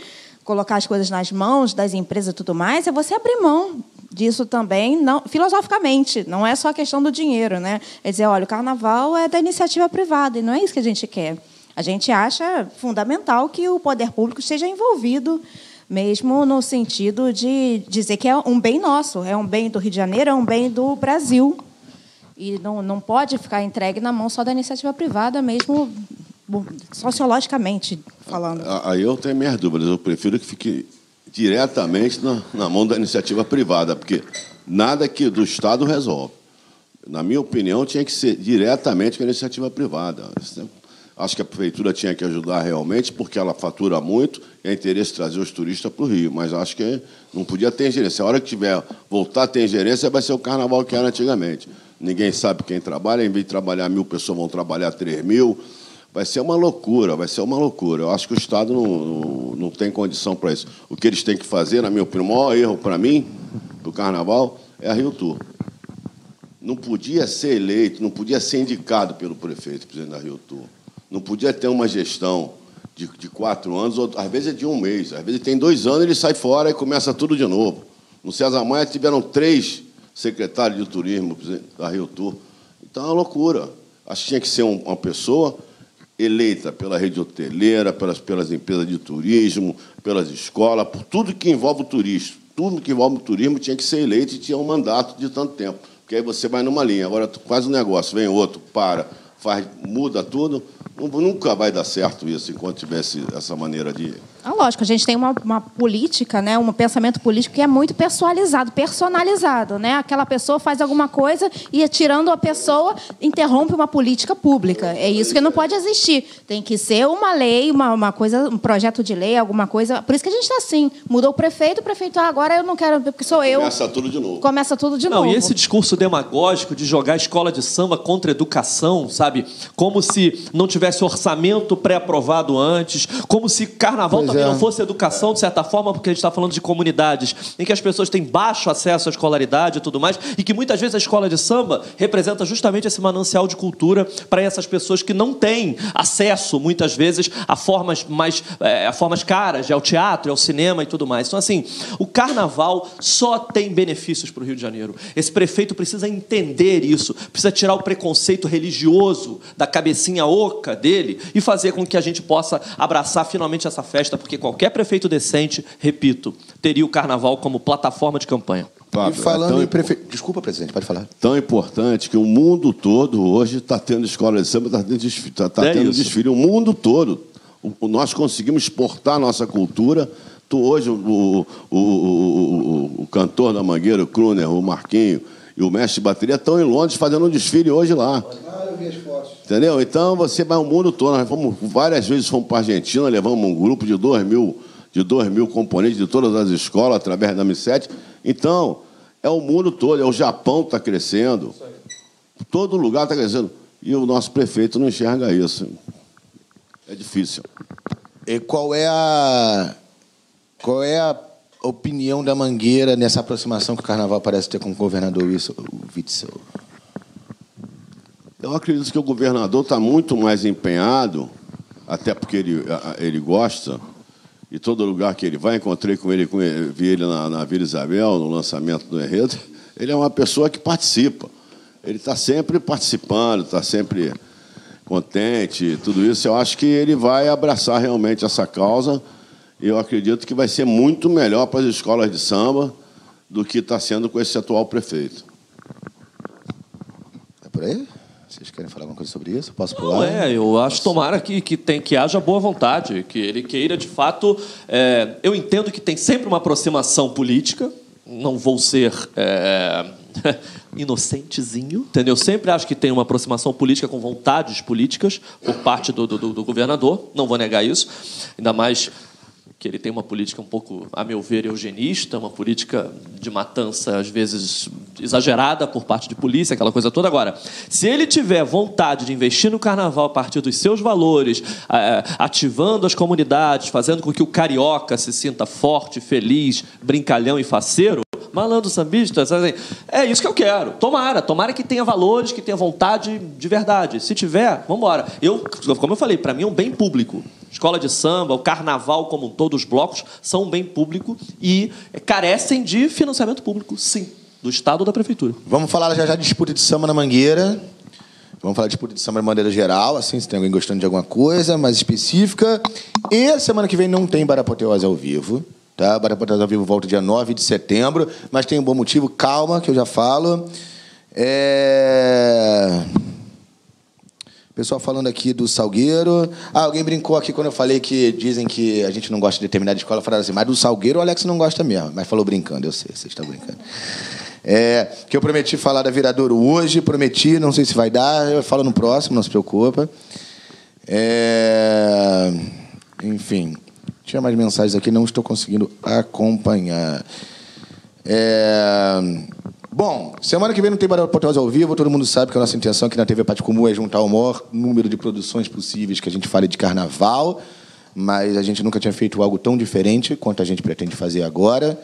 colocar as coisas nas mãos das empresas e tudo mais, é você abrir mão disso também, não, filosoficamente, não é só a questão do dinheiro, né? É dizer, olha, o carnaval é da iniciativa privada e não é isso que a gente quer. A gente acha fundamental que o poder público esteja envolvido, mesmo no sentido de dizer que é um bem nosso, é um bem do Rio de Janeiro, é um bem do Brasil. E não, não pode ficar entregue na mão só da iniciativa privada, mesmo sociologicamente falando. Aí eu tenho minhas dúvidas. Eu prefiro que fique diretamente na, na mão da iniciativa privada, porque nada que do Estado resolve. Na minha opinião, tinha que ser diretamente com a iniciativa privada. Acho que a prefeitura tinha que ajudar realmente, porque ela fatura muito e é interesse trazer os turistas para o Rio. Mas acho que não podia ter gerência. A hora que tiver voltar a ter gerência, vai ser o carnaval que era antigamente. Ninguém sabe quem trabalha, em vez de trabalhar mil pessoas, vão trabalhar três mil. Vai ser uma loucura, vai ser uma loucura. Eu acho que o Estado não, não, tem condição para isso. O que eles têm que fazer, na minha opinião, o maior erro para mim, do Carnaval, é a Rio Tour. Não podia ser eleito, não podia ser indicado pelo prefeito, presidente da Rio Tour. Não podia ter uma gestão de, de quatro anos, ou às vezes é de um mês. Às vezes tem dois anos, ele sai fora e começa tudo de novo. No César Maia tiveram três secretários de turismo da Rio Tour. Então é uma loucura. Acho que tinha que ser uma pessoa eleita pela rede hoteleira, pelas, pelas empresas de turismo, pelas escolas, por tudo que envolve o turismo. Tudo que envolve o turismo tinha que ser eleito e tinha um mandato de tanto tempo. Porque aí você vai numa linha, agora faz um negócio, vem outro, para, faz, muda tudo. Nunca vai dar certo isso enquanto tivesse essa maneira de ah, lógico, a gente tem uma, uma, política, né, um pensamento político que é muito pessoalizado, personalizado. Né? Aquela pessoa faz alguma coisa e, tirando a pessoa, interrompe uma política pública. É isso que não pode existir. Tem que ser uma lei, uma, uma coisa, um projeto de lei, alguma coisa. Por isso que a gente está assim. Mudou o prefeito, o prefeito, ah, agora eu não quero, porque sou eu. Começa tudo de novo. Começa tudo de não, novo. E esse discurso demagógico de jogar a escola de samba contra a educação, sabe? Como se não tivesse orçamento pré-aprovado antes, como se carnaval coisa. não fosse educação, de certa forma, porque a gente está falando de comunidades em que as pessoas têm baixo acesso à escolaridade e tudo mais, e que muitas vezes a escola de samba representa justamente esse manancial de cultura para essas pessoas que não têm acesso, muitas vezes, a formas mais é, a formas caras, ao teatro, ao cinema e tudo mais. Então, assim, o carnaval só tem benefícios para o Rio de Janeiro. Esse prefeito precisa entender isso, precisa tirar o preconceito religioso da cabecinha oca dele e fazer com que a gente possa abraçar finalmente essa festa, porque qualquer prefeito decente, repito, teria o carnaval como plataforma de campanha. E Fábio, falando é em prefeito. Desculpa, presidente, pode falar. tão importante que o mundo todo hoje está tendo escola de samba, está tendo desfile. Tá, tá É tendo desfile. O mundo todo. O- nós conseguimos exportar a nossa cultura. Tu, hoje, o, o, o, o- o cantor da Mangueira, o Kruner, o Marquinho e o mestre de bateria estão em Londres fazendo um desfile hoje lá. Ah, eu vi as fotos. Entendeu? Então você vai ao mundo todo. Nós fomos, várias vezes fomos para a Argentina, levamos um grupo de 2 mil, de mil componentes de todas as escolas através da M7. Então, é o mundo todo, é o Japão está crescendo. Todo lugar está crescendo. E o nosso prefeito não enxerga isso. É difícil. E qual é a qual é a opinião da Mangueira nessa aproximação que o Carnaval parece ter com o governador Wilson- Witzel? Eu acredito que o governador está muito mais empenhado, até porque ele, ele gosta, e todo lugar que ele vai, encontrei com ele, com ele vi ele na, na Vila Isabel, no lançamento do enredo, ele é uma pessoa que participa. Ele está sempre participando, está sempre contente, tudo isso. Eu acho que ele vai abraçar realmente essa causa, e eu acredito que vai ser muito melhor para as escolas de samba do que está sendo com esse atual prefeito. É por aí? Vocês querem falar alguma coisa sobre isso? Posso Não pular? é, eu acho tomara que, que, tem, que haja boa vontade, que ele queira de fato. é, eu entendo que tem sempre uma aproximação política, não vou ser é, inocentezinho, entendeu? Sempre acho que tem uma aproximação política com vontades políticas por parte do, do, do governador, não vou negar isso, ainda mais que ele tem uma política um pouco, a meu ver, eugenista, uma política de matança, às vezes, exagerada por parte de polícia, aquela coisa toda. Agora, se ele tiver vontade de investir no carnaval a partir dos seus valores, ativando as comunidades, fazendo com que o carioca se sinta forte, feliz, brincalhão e faceiro, malandro sambista, assim, é isso que eu quero. Tomara, tomara que tenha valores, que tenha vontade de verdade. Se tiver, vamos embora. Eu, como eu falei, para mim é um bem público. Escola de samba, o carnaval como um todo, os blocos são um bem público e carecem de financiamento público, sim, do Estado ou da Prefeitura. Vamos falar já já de disputa de samba na Mangueira. Vamos falar de disputa de samba de maneira geral, assim, se tem alguém gostando de alguma coisa mais específica. E semana que vem não tem Barapoteose ao vivo. Tá? Barapoteose ao vivo volta dia 9 de setembro, mas tem um bom motivo, calma, que eu já falo. É... Pessoal falando aqui do Salgueiro. Ah, alguém brincou aqui quando eu falei que dizem que a gente não gosta de determinada escola. Falaram assim, mas do Salgueiro o Alex não gosta mesmo. Mas falou brincando, eu sei, você está brincando. É, que eu prometi falar da Viradouro hoje, prometi, não sei se vai dar, eu falo no próximo, não se preocupa. É, enfim, tinha mais mensagens aqui, não estou conseguindo acompanhar. É, bom, semana que vem não tem Barulho Portugal ao vivo, todo mundo sabe que a nossa intenção aqui na TV Paticumu é juntar o maior número de produções possíveis que a gente fale de carnaval, mas a gente nunca tinha feito algo tão diferente quanto a gente pretende fazer agora.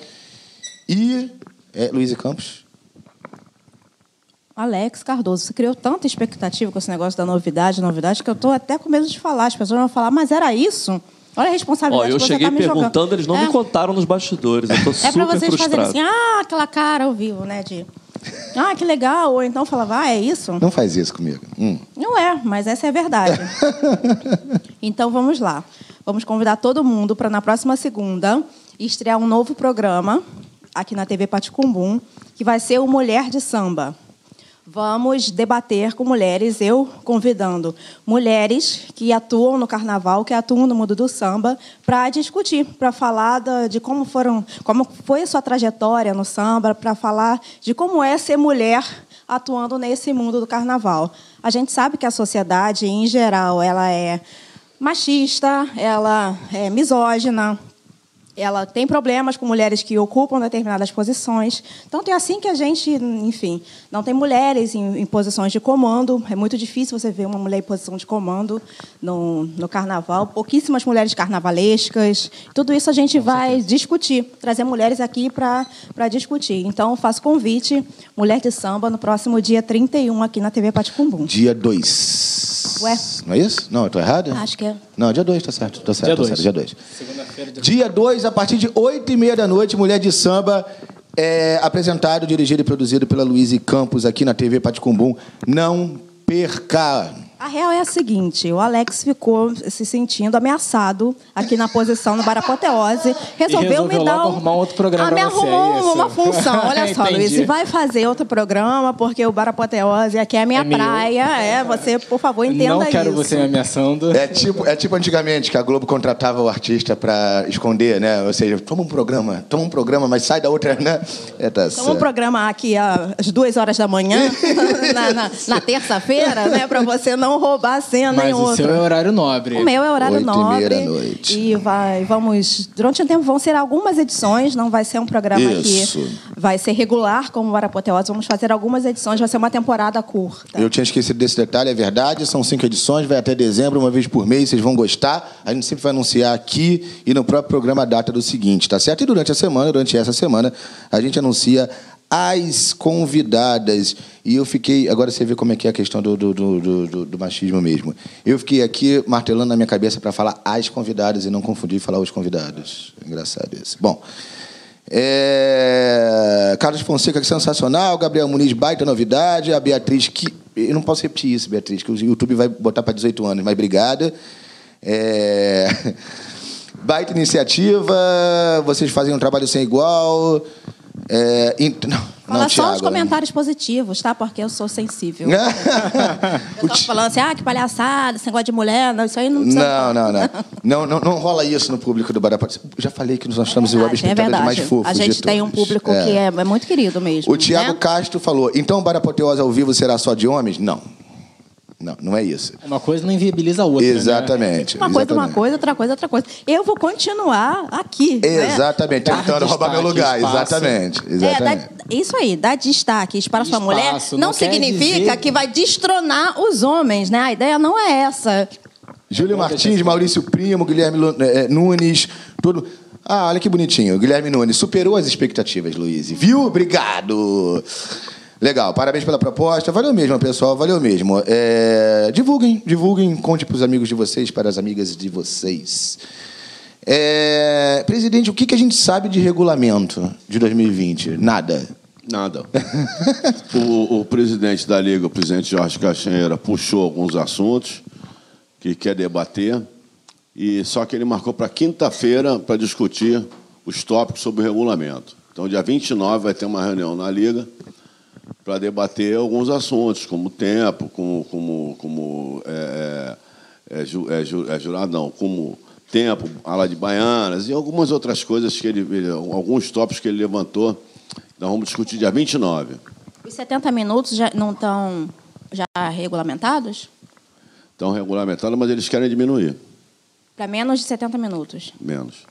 E, é, Luiz Campos, Alex Cardoso, você criou tanta expectativa com esse negócio da novidade, novidade, que eu estou até com medo de falar. As pessoas vão falar, mas era isso? Olha a Ó, responsabilidade eu que você cheguei tá me perguntando, jogando. eles não é, me contaram nos bastidores. Eu tô É para vocês frustrado. fazerem assim, ah, aquela cara ao vivo, né? De, ah, que legal. Ou então falava, ah, é isso? não faz isso comigo. Hum. Não é, mas essa é a verdade. então vamos lá. Vamos convidar todo mundo para na próxima segunda estrear um novo programa aqui na TV Paticumbum, que vai ser o Mulher de Samba. Vamos debater com mulheres, eu convidando mulheres que atuam no carnaval, que atuam no mundo do samba, para discutir, para falar de como foram, como foi a sua trajetória no samba, para falar de como é ser mulher atuando nesse mundo do carnaval. A gente sabe que a sociedade, em geral, ela é machista, ela é misógina, ela tem problemas com mulheres que ocupam determinadas posições. Então, é assim que a gente, enfim, não tem mulheres em, em, posições de comando. É muito difícil você ver uma mulher em posição de comando no, no carnaval. Pouquíssimas mulheres carnavalescas. Tudo isso a gente vai discutir, trazer mulheres aqui para discutir. Então, faço convite, Mulher de Samba, no próximo dia 31, aqui na TV Paticumbum. Dia 2. Ué? Não é isso? Não, eu tô errado? Acho que é. Não, dia 2, tá certo. Tá certo, Dia tá dois. certo, dia 2. Segunda-feira, dia Dia 2, a partir de 8 e meia da noite, Mulher de Samba, é, apresentado, dirigido e produzido pela Luísa Campos aqui na TV Paticumbum. Não perca! A real é a seguinte: o Alex ficou se sentindo ameaçado aqui na posição no Barapoteose. Resolveu, resolveu me dar logo arrumar outro programa Ah, me pra você, arrumou é isso? uma função. Olha só. Luiz, vai fazer outro programa porque o Barapoteose aqui é a minha É meu. praia. É, você, por favor, entenda Não quero isso. você me ameaçando. É tipo, é tipo antigamente, que a Globo contratava o artista pra esconder, né? Ou seja, toma um programa, toma um programa, mas sai da outra, né? É, tá Então, um programa aqui às duas horas da manhã, na, na- na terça-feira, né? Para você não roubar a cena Mas em o seu é horário nobre. O meu é horário Oito e meia nobre. da noite. E vai, vamos. Durante o tempo vão ser algumas edições, não vai ser um programa Isso. que vai ser regular como o Arapoteose. Vamos fazer algumas edições, vai ser uma temporada curta. Eu tinha esquecido desse detalhe, é verdade. São cinco edições, vai até dezembro, uma vez por mês, vocês vão gostar. A gente sempre vai anunciar aqui e no próprio programa a data do seguinte, tá certo? E durante a semana, durante essa semana, a gente anuncia as convidadas. E eu fiquei. Agora você vê como é que é a questão do, do, do, do- do- machismo mesmo. Eu fiquei aqui martelando na minha cabeça para falar as convidadas e não confundir e falar os convidados. Engraçado isso. Bom. É... Carlos Fonseca, que sensacional. Gabriel Muniz, baita novidade. A Beatriz, que. Eu não posso repetir isso, Beatriz, que o YouTube vai botar para 18 anos, mas obrigada. É... Baita iniciativa. Vocês fazem um trabalho sem igual. É... int- Não, Fala não, só os Thiago. comentários positivos, tá? Porque eu sou sensível. o Eu tô falando assim, ah, que palhaçada, esse negócio de mulher, não, isso aí não precisa. Não, não, não. Não, não, não rola isso no público do Barapato. Já falei que nós estamos em web É espectadores verdade. mais fofos a gente tem um público É. que é, é muito querido mesmo. O Tiago né? Castro falou: então o Barapoteose ao vivo será só de homens? Não. Não, não é isso. Uma coisa não inviabiliza a outra. Né? Exatamente. Uma coisa, uma exatamente. coisa, outra coisa, outra coisa. Eu vou continuar aqui. né? Exatamente, Dar tentando roubar meu destaque, lugar. espaço. Exatamente. É, exatamente. dá- isso aí, dar destaques para sua Espaço, mulher não não, significa dizer- que vai destronar os homens, né? A ideia não é essa. Júlio Martins, Maurício Primo, Guilherme Lu- eh, Nunes, tudo. Ah, olha que bonitinho. Guilherme Nunes superou as expectativas, Luiz. Viu? Obrigado. Legal, parabéns pela proposta. Valeu mesmo, pessoal, valeu mesmo. É, divulguem, divulguem, conte para os amigos de vocês, para as amigas de vocês. É, presidente, o que, a gente sabe de regulamento de 2020? Nada. Nada. o, o presidente da Liga, o presidente Jorge Castanheira, puxou alguns assuntos que quer debater, e só que ele marcou para quinta-feira para discutir os tópicos sobre o regulamento. Então, dia 29 vai ter uma reunião na Liga para debater alguns assuntos, como tempo, como, como, como é, é, é, ju- é, é jurado, não, como tempo, ala de baianas e algumas outras coisas que ele, ele- alguns tópicos que ele levantou. Nós vamos discutir dia 29. Os 70 minutos já não estão já regulamentados? Estão regulamentados, mas eles querem diminuir. Para menos de 70 minutos. Menos.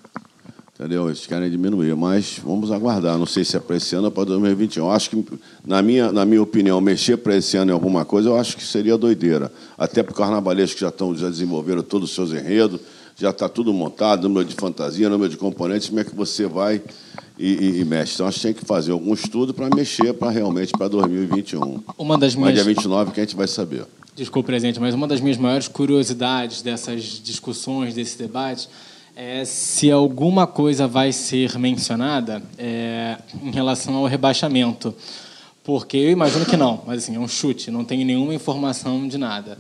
Entendeu? Eles querem diminuir, mas vamos aguardar. Não sei se é para esse ano ou para 2021. Eu acho que, na minha, na minha opinião, mexer para esse ano em alguma coisa, eu acho que seria doideira. Até porque os carnavalescos já, estão, já desenvolveram todos os seus enredos, já está tudo montado, número de fantasia, número de componentes, como é que você vai e, e- e mexe. Então, acho que tem que fazer algum estudo para mexer para realmente para 2021. Uma das Mas dia minhas 29 que a gente vai saber. Desculpe, presidente, mas uma das minhas maiores curiosidades dessas discussões, desse debate, é se alguma coisa vai ser mencionada é, em relação ao rebaixamento. Porque eu imagino que não, mas assim, é um chute, não tenho nenhuma informação de nada.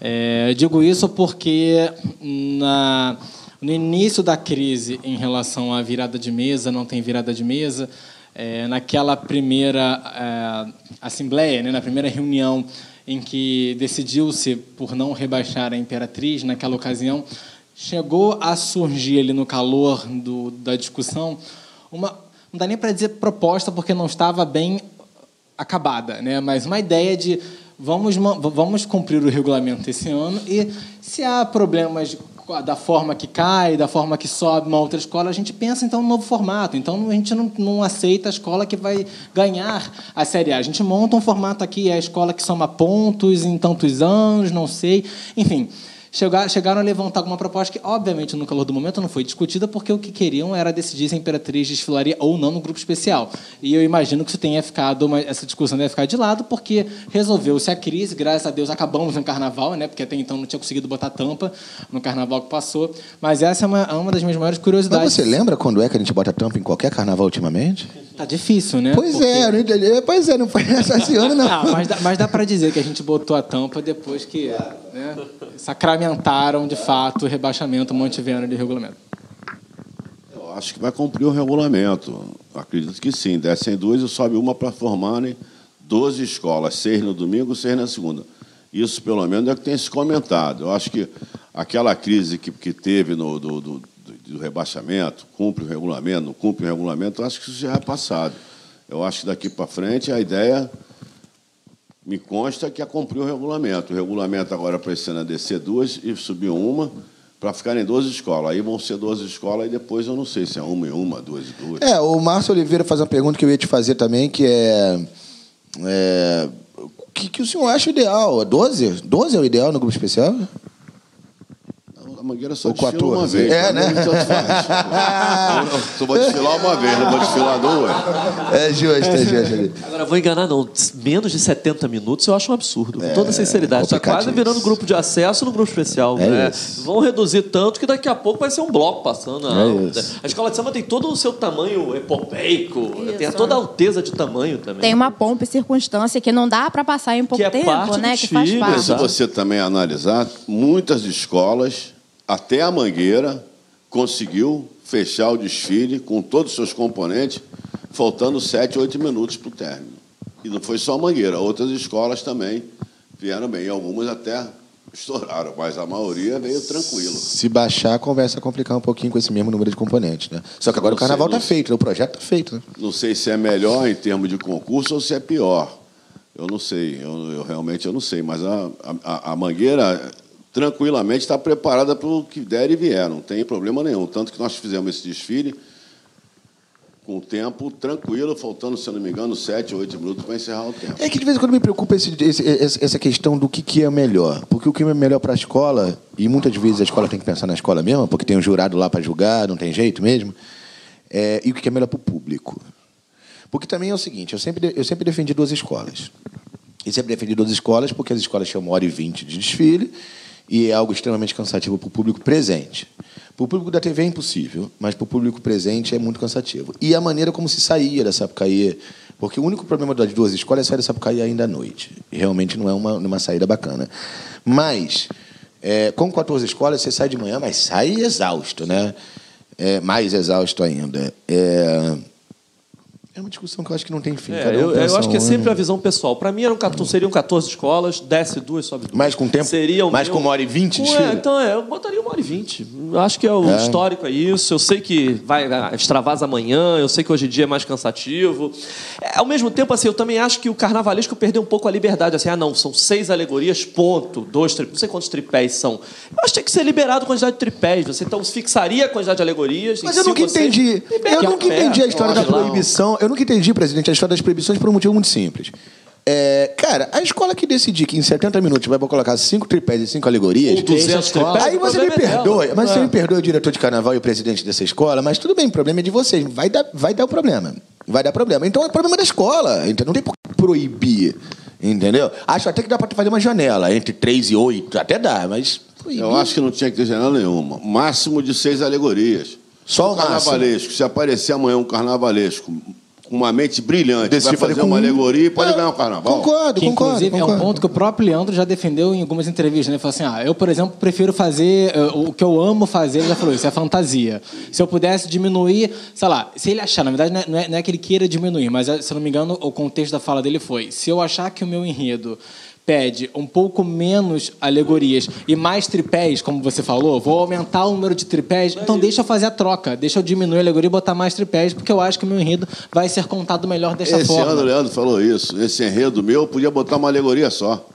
É, digo isso porque na, no início da crise em relação à virada de mesa, não tem virada de mesa, é, naquela primeira é, assembleia, né, na primeira reunião em que decidiu-se por não rebaixar a imperatriz, naquela ocasião, chegou a surgir ali no calor do, da discussão uma, não dá nem para dizer proposta porque não estava bem acabada, né? Mas uma ideia de vamos vamos cumprir o regulamento esse ano e se há problemas da forma que cai, da forma que sobe uma outra escola, a gente pensa então no novo formato. Então a gente não, não aceita a escola que vai ganhar a Série A. A gente monta um formato aqui, é a escola que soma pontos em tantos anos, não sei. Enfim, chegaram a levantar alguma proposta que, obviamente, no calor do momento não foi discutida, porque o que queriam era decidir se a Imperatriz desfilaria ou não no grupo especial. E eu imagino que isso tenha ficado, uma, essa discussão deve ficar de lado, porque resolveu-se a crise, graças a Deus acabamos no carnaval, né? porque até então não tinha conseguido botar tampa no carnaval que passou. Mas essa é uma, é uma das minhas maiores curiosidades. Mas você lembra quando é que a gente bota tampa em qualquer carnaval ultimamente? Tá difícil, né? Pois porque... é, não entendi. Pois é, não foi esse ano, não. Ah, mas, dá, mas dá para dizer que a gente botou a tampa depois que né, sacramentaram, de fato, o rebaixamento Monteviano de regulamento. Eu acho que vai cumprir o regulamento. Acredito que sim. Descem duas e sobe uma para formarem 12 escolas, seis no domingo, seis na segunda. Isso, pelo menos, é o que tem se comentado. Eu acho que aquela crise que, que teve no, do, do, do rebaixamento, cumpre o regulamento, não cumpre o regulamento, eu acho que isso já é passado. Eu acho que daqui para frente a ideia me consta que é cumprir o regulamento. O regulamento agora para esse ano é descer duas e subir uma para ficarem 12 escolas. Aí vão ser 12 escolas e depois eu não sei se é uma e uma, duas e duas. É, o Márcio Oliveira faz uma pergunta que eu ia te fazer também, que é. é o que, que o senhor acha ideal? 12? 12 é o ideal no grupo especial? A Mangueira só Ou desfila 14. uma vez. É, pra né? Só vou desfilar uma vez, não vou desfilar duas. É justo, é justo. Agora, vou enganar, não. Menos de 70 minutos eu acho um absurdo. Com toda sinceridade. Está quase virando grupo de acesso no grupo especial. É né? isso. Vão reduzir tanto que daqui a pouco vai ser um bloco passando. É isso. A escola de samba tem todo o seu tamanho epopeico, Isso, tem toda a alteza de tamanho também. Tem uma pompa e circunstância que não dá para passar em pouco Que é tempo, parte do né? Que faz parte. Se você também analisar, muitas escolas, até a Mangueira, conseguiu fechar o desfile com todos os seus componentes, faltando sete, oito minutos para o término. E não foi só a Mangueira, outras escolas também vieram bem. Algumas até estouraram, mas a maioria veio tranquilo. Se baixar, a conversa complicar um pouquinho com esse mesmo número de componentes, né? Só que agora Não o carnaval está feito, né? o projeto está feito, né? Não sei se é melhor em termos de concurso ou se é pior. Eu não sei, eu, eu realmente eu não sei, mas a, a, a Mangueira tranquilamente está preparada para o que der e vier, não tem problema nenhum. Tanto que nós fizemos esse desfile com o tempo tranquilo, faltando, se não me engano, sete, oito minutos para encerrar o tempo. É que de vez em quando me preocupa esse- esse- essa questão do que, que é melhor. Porque o que é melhor para a escola, e muitas vezes a escola tem que pensar na escola mesmo, porque tem um jurado lá para julgar, não tem jeito mesmo, é, e o que é melhor para o público. Porque também é o seguinte, eu sempre, eu sempre defendi duas escolas. E sempre defendi duas escolas porque as escolas tinham uma hora e vinte de desfile e é algo extremamente cansativo para o público presente. Para o público da TV é impossível, mas para o público presente é muito cansativo. E a maneira como se saía da Sapucaí, porque o único problema das duas escolas é sair da Sapucaí ainda à noite. Realmente não é uma, uma saída bacana. Mas, é, com 14 escolas, você sai de manhã, mas sai exausto, né? É, mais exausto ainda. É, é uma discussão que eu acho que não tem fim. É, um eu, eu acho que é sempre a visão pessoal. Para mim eram 14, seriam 14 escolas, desce duas, sobe duas. Mais com tempo? Seria Mais meu- com uma hora e vinte? É, então, é, eu botaria uma hora e vinte. Eu Acho que é o É. histórico é isso. Eu sei que vai ah, extravasa amanhã, eu sei que hoje em dia é mais cansativo. É, ao mesmo tempo, assim, eu também acho que o carnavalesco perdeu um pouco a liberdade. Assim, ah, não, são seis alegorias, ponto. Dois, tri... não sei quantos tripés são. Eu acho que tem que ser liberado a quantidade de tripés. Você então fixaria a quantidade de alegorias. Mas eu nunca entendi. Eu nunca entendi a história da proibição. Eu nunca entendi, presidente, a história das proibições por um motivo muito simples. É, cara, a escola que decidir que em 70 minutos vai colocar cinco tripés e cinco alegorias. Ou 200 tripés. Aí você me problema é perdoa, dela. mas você É. me perdoa o diretor de carnaval e o presidente dessa escola, mas tudo bem, o problema é de vocês. Vai dar, vai dar o problema. Vai dar problema. Então é problema da escola. Então não tem por que proibir. Entendeu? Acho até que dá pra fazer uma janela entre 3 e 8. Até dá, mas. proibir- Eu acho que não tinha que ter janela nenhuma. Máximo de seis alegorias. Só o um carnavalesco. Se aparecer amanhã um carnavalesco com uma mente brilhante, Decide vai fazer fazer uma com- alegoria e pode É, ganhar um carnaval. Concordo, Que, concordo. inclusive, é um concordo. ponto que o próprio Leandro já defendeu em algumas entrevistas. Né? Ele falou assim: ah, eu, por exemplo, prefiro fazer eh, o que eu amo fazer. Ele já falou isso, é fantasia. Se eu pudesse diminuir, sei lá, se ele achar, na verdade, não é, não é- é que ele queira diminuir, mas eh, se eu não me engano, o contexto da fala dele foi: se eu achar que o meu enredo pede um pouco menos alegorias e mais tripés, como você falou, vou aumentar o número de tripés, então deixa eu fazer a troca, deixa eu diminuir a alegoria e botar mais tripés, porque eu acho que o meu enredo vai ser contado melhor dessa Esse forma. ano o Leandro falou isso. Esse enredo meu, eu podia botar uma alegoria só.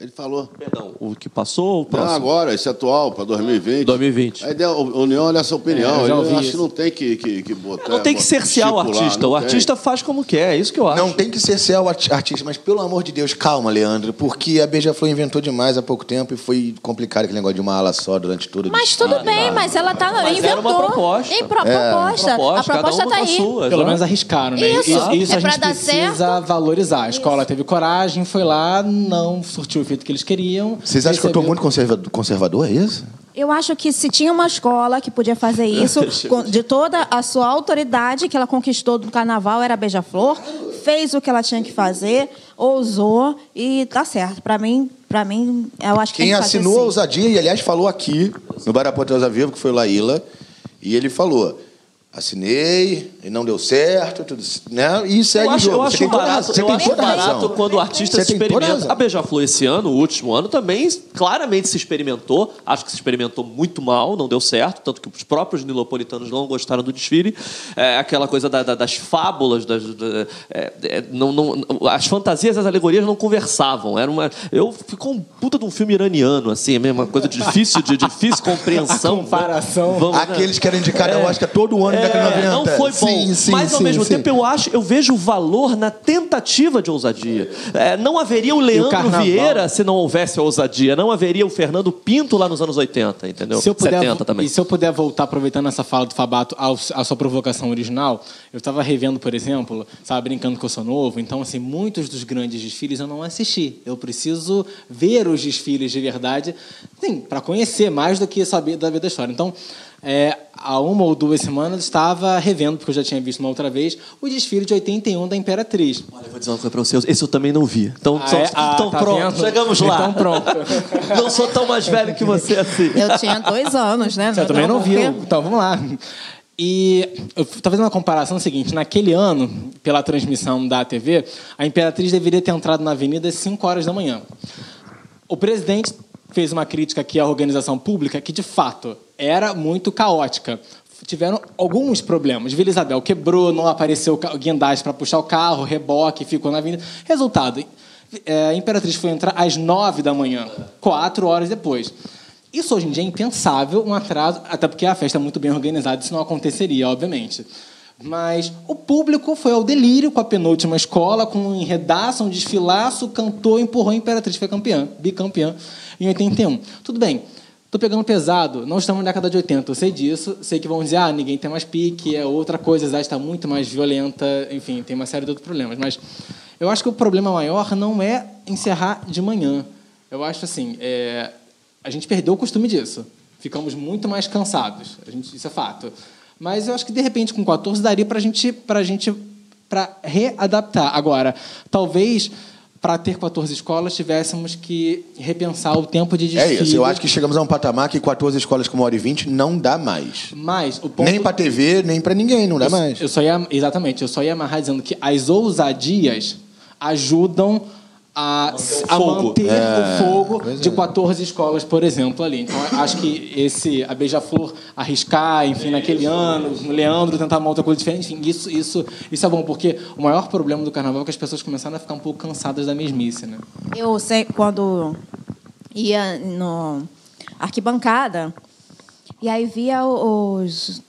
Ele falou. Perdão, o que passou ou o Não, próximo? agora, esse atual, para 2020. 2020. A ideia, o União olha essa opinião. É, eu acho isso. que não tem que, que, que botar. Não tem que cercear o artista. não O tem. artista faz como quer, é isso que eu acho. Não tem que cercear o arti- artista, mas pelo amor de Deus, calma, Leandro, porque a Beija-Flor inventou demais há pouco tempo e foi complicado aquele negócio de uma ala só durante todo o Mas tudo bem, mas ela tá Mas inventou. era uma proposta. Em pro- proposta. Proposta, A proposta um tá aí. sua, Pelo exato. menos arriscaram, né? Isso. Isso, isso É a gente precisa certo. valorizar. A escola teve coragem, foi lá, não surtiu o que eles queriam. Vocês acham que eu recebeu- muito conserva- conservador, é isso? Eu acho que se tinha uma escola que podia fazer isso, de toda a sua autoridade que ela conquistou do carnaval, era a Beija-Flor, fez o que ela tinha que fazer, ousou e tá certo. Pra mim, para mim, eu acho que Quem assinou a assim. ousadia, e aliás falou aqui, no Barapoteus Vivo, que foi o Laíla, e ele falou: assinei, e não deu certo, tudo, né? E segue Eu o acho, jogo. eu Você acho tem toda- barato, você eu tem acho toda a barato razão. quando o artista Você se experimenta. A Beija-Flor esse ano, o último ano, também claramente se experimentou. Acho que se experimentou muito mal, não deu certo, tanto que os próprios nilopolitanos não gostaram do desfile. É, aquela coisa da- da- das fábulas, das, da- é, é, não, não- as fantasias, as alegorias não conversavam. Era uma, eu ficou um puta de um filme iraniano, assim, é uma coisa difícil de difícil compreensão. A comparação. Vamos, né? Aqueles que querem indicar ao Oscar todo ano da década de É, 90. não foi bom. Sim, sim, mas ao sim, mesmo sim. tempo eu acho, eu vejo o valor na tentativa de ousadia. É, não haveria o Leandro carnaval? Vieira se não houvesse a ousadia. Não haveria o Fernando Pinto lá nos anos 80, entendeu? Se eu puder, 70 também. E se eu puder voltar, aproveitando essa fala do Fabato, à sua provocação original, eu estava revendo, por exemplo, estava brincando que eu sou novo, então, assim, muitos dos grandes desfiles eu não assisti. Eu preciso ver os desfiles de verdade, para conhecer mais do que saber da vida da história. Então, é, há uma ou duas semanas estava revendo, porque eu já tinha visto uma outra vez, o desfile de 81 da Imperatriz. Olha, eu vou dizer uma coisa pra você. Esse eu também não vi. Então, Ah, só- é? Ah, então tá pronto, vendo? chegamos lá. Então pronto. não sou tão mais velho que você assim. Eu tinha dois anos, né? Você também não viu. Então, vamos lá. E eu estava fazendo uma comparação seguinte. Naquele ano, pela transmissão da TV, a Imperatriz deveria ter entrado na avenida às 5 horas da manhã. O presidente fez uma crítica aqui à organização pública que, de fato, era muito caótica. Tiveram alguns problemas. Vila Isabel quebrou, não apareceu guindaste para puxar o carro, reboque, ficou na avenida. Resultado, é, a Imperatriz foi entrar às 9 da manhã, quatro horas depois. Isso hoje em dia é impensável, um atraso, até porque a festa é muito bem organizada, isso não aconteceria, obviamente. Mas o público foi ao delírio com a penúltima escola, com um enredaço, um desfilaço, cantou, empurrou a Imperatriz, foi campeã, bicampeã, em 81. Tudo bem, estou pegando pesado, não estamos na década de 80, eu sei disso, sei que vão dizer, ah, ninguém tem mais pique, é outra coisa, a cidade está muito mais violenta, enfim, tem uma série de outros problemas. Mas eu acho que o problema maior não é encerrar de manhã. Eu acho assim, é, a gente perdeu o costume disso. Ficamos muito mais cansados. A gente, isso é fato. Mas eu acho que de repente com 14 daria para gente, para gente, para readaptar. Agora, talvez para ter 14 escolas tivéssemos que repensar o tempo de É desfile. isso, eu acho que chegamos a um patamar que 14 escolas com uma hora e 20 não dá mais. Mas o ponto Nem pra TV, nem pra ninguém, não dá mais. Eu só ia, exatamente, eu só ia amarrar dizendo que as ousadias ajudam a, a fogo. manter o fogo pois de é. 14 escolas, por exemplo, ali. Então, acho que esse a Beija-Flor arriscar, enfim, naquele ano, o Leandro tentar uma outra coisa diferente, enfim, isso, isso, isso é bom, porque o maior problema do carnaval é que as pessoas começaram a ficar um pouco cansadas da mesmice, né? Eu sei quando ia no arquibancada e aí via os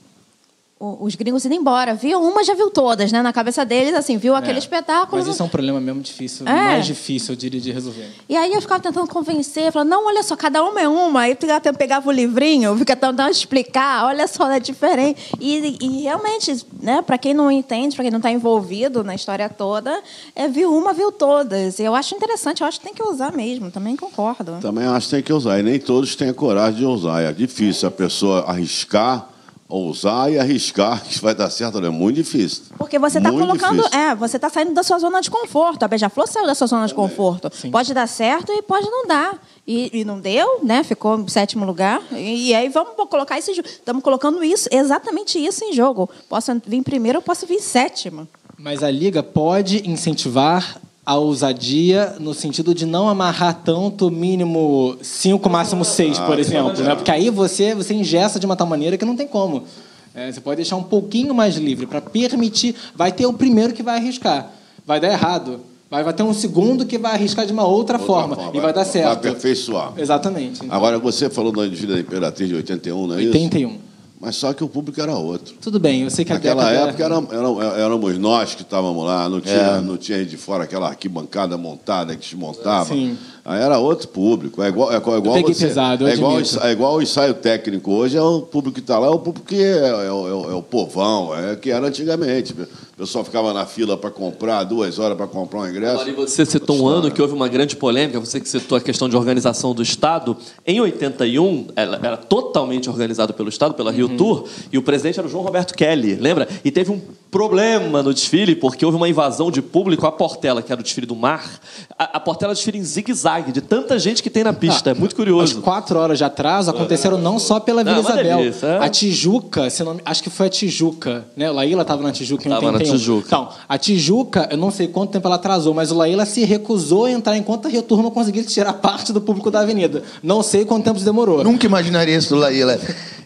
os gringos indo embora. Viu uma, já viu todas, né? Na cabeça deles, assim, viu aquele É. espetáculo. Mas isso é um problema mesmo difícil, É. mais difícil, eu diria, de resolver. E aí eu ficava tentando convencer, falando, não, olha só, cada uma é uma. Aí tentando- pegava o livrinho, ficava tentando explicar, olha só, é diferente. E, e realmente, né, para quem não entende, para quem não está envolvido na história toda, é, viu uma, viu todas. E eu acho interessante, eu acho que tem que usar mesmo, também concordo. Também acho que tem que usar. E nem todos têm a coragem de usar. É difícil a pessoa arriscar, ousar e arriscar que vai dar certo. É muito difícil. Porque você está colocando. difícil. É, você está saindo da sua zona de conforto. A Beija-Flor saiu da sua zona de conforto. Pode dar certo e pode não dar. E, e não deu, né? Ficou em sétimo lugar. E, e aí vamos colocar isso em jogo. Estamos colocando isso, exatamente isso em jogo. Posso vir primeiro, eu posso vir em sétimo. Mas a liga pode incentivar a ousadia no sentido de não amarrar tanto, mínimo cinco, máximo seis, por exemplo, né? Porque aí você você ingessa de uma tal maneira que não tem como. É, você pode deixar um pouquinho mais livre para permitir. Vai ter o primeiro que vai arriscar, vai dar errado. Vai, vai ter um segundo que vai arriscar de uma outra, forma, forma, e vai dar vai certo. aperfeiçoar. Exatamente. Agora, você falou da da Imperatriz de 81, não é isso? 81. Mas só que o público era outro. Tudo bem, eu sei que a Naquela década- época era, era- éramos nós que estávamos lá, não tinha, É. não tinha de fora aquela arquibancada montada que desmontava. Sim. Aí era outro público. É igual, é igual, é igual você- pesado, é igual, é igual o ensaio técnico hoje, é o público que está lá, é o público que é, é o- é o- é o povão, é que era antigamente. O pessoal ficava na fila para comprar, duas horas para comprar um ingresso. Agora, e você citou um ano que houve uma grande polêmica, você que citou a questão de organização do Estado. Em 81, ela era totalmente organizado pelo Estado, pela Rio Tour, e o presidente era o João Roberto Kelly, lembra? E teve um problema no desfile, porque houve uma invasão de público à Portela, que era o desfile do mar. A, a Portela desfila em zigue-zague, de tanta gente que tem na pista. é muito As curioso. quatro horas de atraso aconteceram não só pela Vila Não, uma Isabel. delícia, é. A Tijuca, se não acho que foi a Tijuca, né? O Laíla estava na Tijuca em Tava na 81. Tijuca. Então, a Tijuca, eu não sei quanto tempo ela atrasou, mas o Laíla se recusou a entrar enquanto a Tour não conseguisse tirar parte do público da avenida. Não sei quanto tempo isso demorou. Nunca imaginaria isso do Laíla.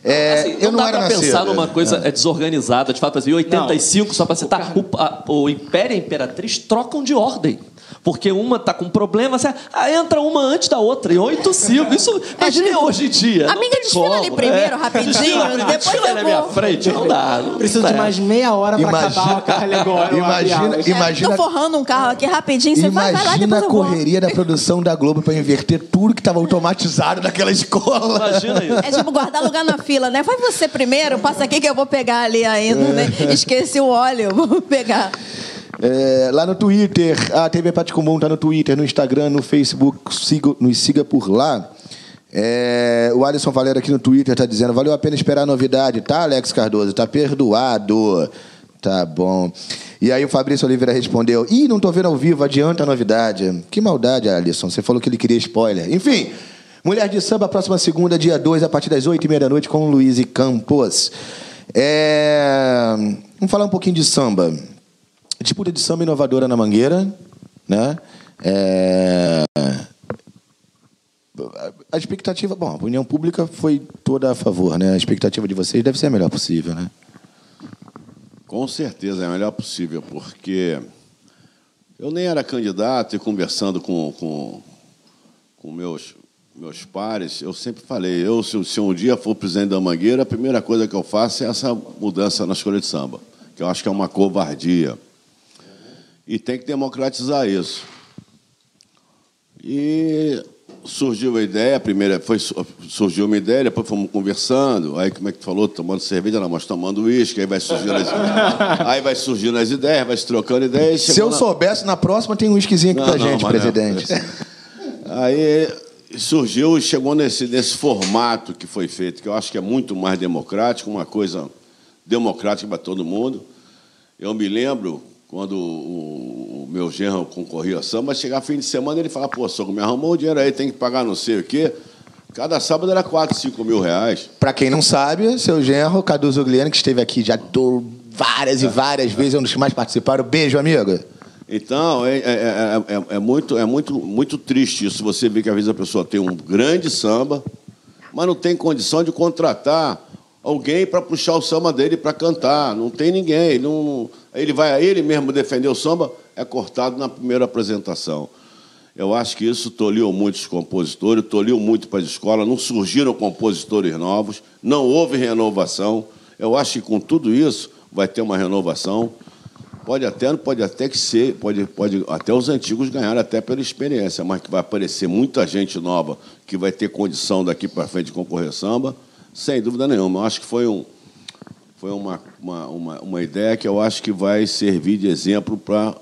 É, Assim, eu não, não dá era pra nascido. pensar numa coisa é. desorganizada. De fato, exemplo, em 85, só para citar, o o, a- o Império e a Imperatriz trocam de ordem. Porque uma tá com problema, você, ah, entra uma antes da outra, em 8 5. Isso, imagina hoje em dia. Amiga, desfila como, ali primeiro, rapidinho, Desfila, depois desfila eu na minha frente, não dá. Não Preciso dá. de mais meia hora para Imagina- acabar o carro agora. Imagina- É, imagina- Tô forrando um carro aqui rapidinho, você vai, vai lá, Imagina depois a correria da produção da Globo para inverter tudo que estava automatizado naquela escola. Imagina isso. É tipo guardar lugar na fila, né? Vai você primeiro, passa aqui que eu vou pegar ali ainda, né? Esqueci o óleo, vou pegar. É, lá no Twitter, a TV Paticumum tá no Twitter, no Instagram, no Facebook, siga, nos siga por lá. É, o Alisson Valera aqui no Twitter tá dizendo: valeu a pena esperar a novidade, tá, Alex Cardoso? Tá perdoado. Tá bom. E aí o Fabrício Oliveira respondeu: Ih, não tô vendo ao vivo, adianta a novidade. Que maldade, Alisson. Você falou que ele queria spoiler. Enfim, Mulher de Samba, próxima segunda, dia 2, a partir das 8h30 da noite, com Luiz e Campos. É, Vamos falar um pouquinho de samba. Disputa de samba inovadora na Mangueira, né? É, A expectativa, bom, a opinião pública foi toda a favor, né? A expectativa de vocês deve ser a melhor possível, né? Com certeza, é a melhor possível, porque eu nem era candidato e conversando com, com, com meus, meus pares, eu sempre falei, eu, se, se um dia for presidente da Mangueira, a primeira coisa que eu faço é essa mudança na escolha de samba, que eu acho que é uma covardia. E tem que democratizar isso. E surgiu a ideia, a primeira foi surgiu uma ideia, depois fomos conversando, aí como é que tu falou, tomando cerveja, não, mas tomando uísque, aí vai surgindo as, aí vai surgindo as ideias, vai se trocando ideias. Se eu na- soubesse, na próxima tem um whiskyzinho aqui Não, pra não, gente, presidente. Aí surgiu e chegou nesse, nesse formato que foi feito, que eu acho que é muito mais democrático, uma coisa democrática para todo mundo. Eu me lembro quando o, o meu genro concorria a samba, chegar fim de semana ele falava, pô, sogro, me arrumou o dinheiro aí, tem que pagar não sei o quê. Cada sábado era 4, 5 mil reais. Pra quem não sabe, seu genro, Cadu Zugliano, que esteve aqui já várias e várias vezes, é um dos que mais participaram. Beijo, amigo. Então, é, é- é- é- é muito, é muito, muito triste isso. Você vê que às vezes a pessoa tem um grande samba, mas não tem condição de contratar alguém para puxar o samba dele para cantar. Não tem ninguém. Não, ele vai ele mesmo defender o samba, é cortado na primeira apresentação. Eu acho que isso tolhiu muitos compositores, tolhiu muito para as escolas, não surgiram compositores novos, não houve renovação. Eu acho que com tudo isso vai ter uma renovação. Pode até, pode até que ser, pode, pode até os antigos ganharem até pela experiência, mas que vai aparecer muita gente nova que vai ter condição daqui para frente de concorrer samba, sem dúvida nenhuma. Eu acho que foi, um, foi uma, uma, uma, uma ideia que eu acho que vai servir de exemplo para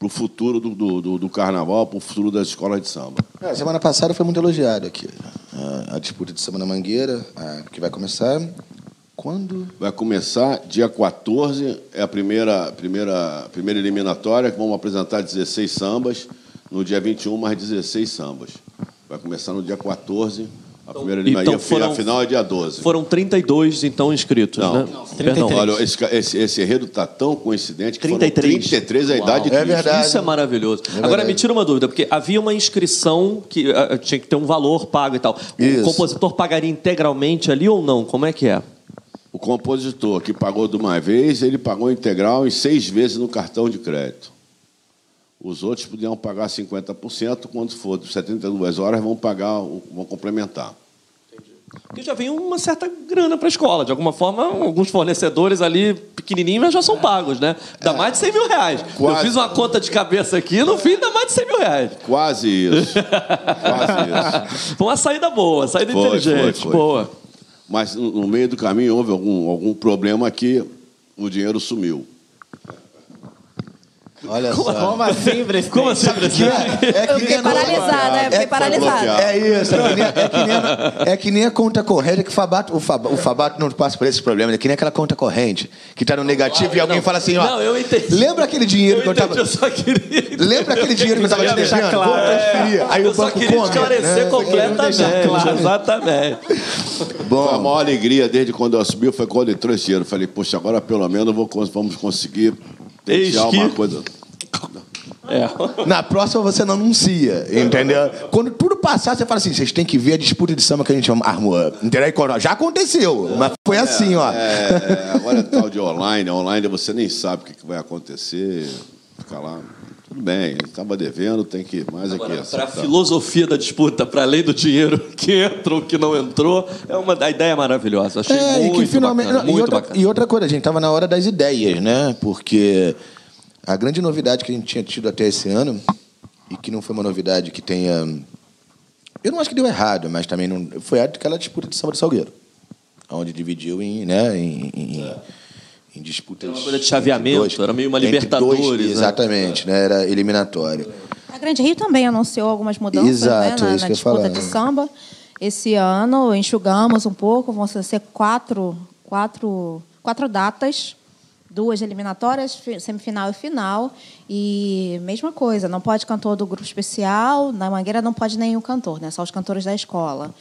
o futuro do, do, do- carnaval, para o futuro das escolas de samba. É, semana passada foi muito elogiado aqui. A, a disputa de samba na Mangueira, a- que vai começar quando? Vai começar dia 14, é a primeira, primeira, primeira eliminatória, que vamos apresentar 16 sambas. No dia 21, mais 16 sambas. Vai começar no dia 14, a primeira então eliminatória. foram- a final é dia 12. Foram 32, então, inscritos, Não, né? não, Perdão. Olha, esse, esse, esse enredo está tão coincidente que 33. foram 33 a Uau. idade de É verdade. Isso é maravilhoso. Agora, verdade. me tira uma dúvida, porque havia uma inscrição que ah, tinha que ter um valor pago e tal. O Isso. compositor pagaria integralmente ali ou não? Como é que é? O compositor que pagou de uma vez, ele pagou integral em seis vezes no cartão de crédito. Os outros podiam pagar 50%, quando for de 72 horas, vão pagar, vão complementar. Porque já vem uma certa grana para a escola. De alguma forma, alguns fornecedores ali pequenininhos mas já são pagos, né? Dá mais de 100 mil reais. Eu Quase. fiz uma conta de cabeça aqui, no fim dá mais de 100 mil reais. Quase isso. Quase isso. Foi uma saída boa, saída Foi, inteligente. foi, foi. Boa. Mas no no meio do caminho houve algum, algum problema que o dinheiro sumiu. Olha só. Como assim, presidente? Como assim, presidente? É que Eu fiquei paralisada, eu fiquei É- paralisada. bloqueado. É isso, é que nem, é que nem a- é que nem a conta corrente, que o Fabato, o, Fab, o Fabato não passa por esses problemas, é que nem aquela conta corrente, que tá no negativo e alguém não. fala assim, ó. Não, eu entendi. Lembra aquele dinheiro Eu que eu entendi, tava. eu só queria... Lembra aquele dinheiro que eu tava te deixando? claro. Vou transferir. Aí eu o só banco queria come, esclarecer né? completamente. Exatamente. Foi a Bom, maior alegria desde quando eu subi foi quando entrou esse dinheiro. Falei, poxa, agora pelo menos vou, vamos conseguir Eis que- uma coisa. É. na próxima você não anuncia, entendeu? Quando tudo passar, você fala assim: vocês têm que ver a disputa de samba que a gente armou. Entendeu? Já aconteceu, mas foi assim, ó. É, agora é tal de online. Online você nem sabe o que vai acontecer. Fica lá. Tudo bem, estava devendo, tem que ir mais aqui. Para a filosofia da disputa, para além do dinheiro que entra ou que não entrou, é uma a ideia é maravilhosa. Achei É, e muito que finalmente. bacana, não, e, muito outra, bacana. e outra coisa, a gente tava na hora das ideias, né? Porque a grande novidade que a gente tinha tido até esse ano, e que não foi uma novidade que tenha. Eu não acho que deu errado, mas também não. Foi aquela disputa de samba do Salgueiro. Onde dividiu em, né, em, em, em disputas. Era uma coisa de chaveamento, entre era meio uma Libertadores, dois, né? Exatamente, né? Era eliminatório. A Grande Rio também anunciou algumas mudanças Exato, né, é na, isso na disputa de samba. Esse ano enxugamos um pouco, vão ser quatro, quatro, quatro datas, duas eliminatórias, fi- semifinal e final. E mesma coisa, não pode cantor do grupo especial, na Mangueira não pode nenhum cantor, né? só os cantores da escola.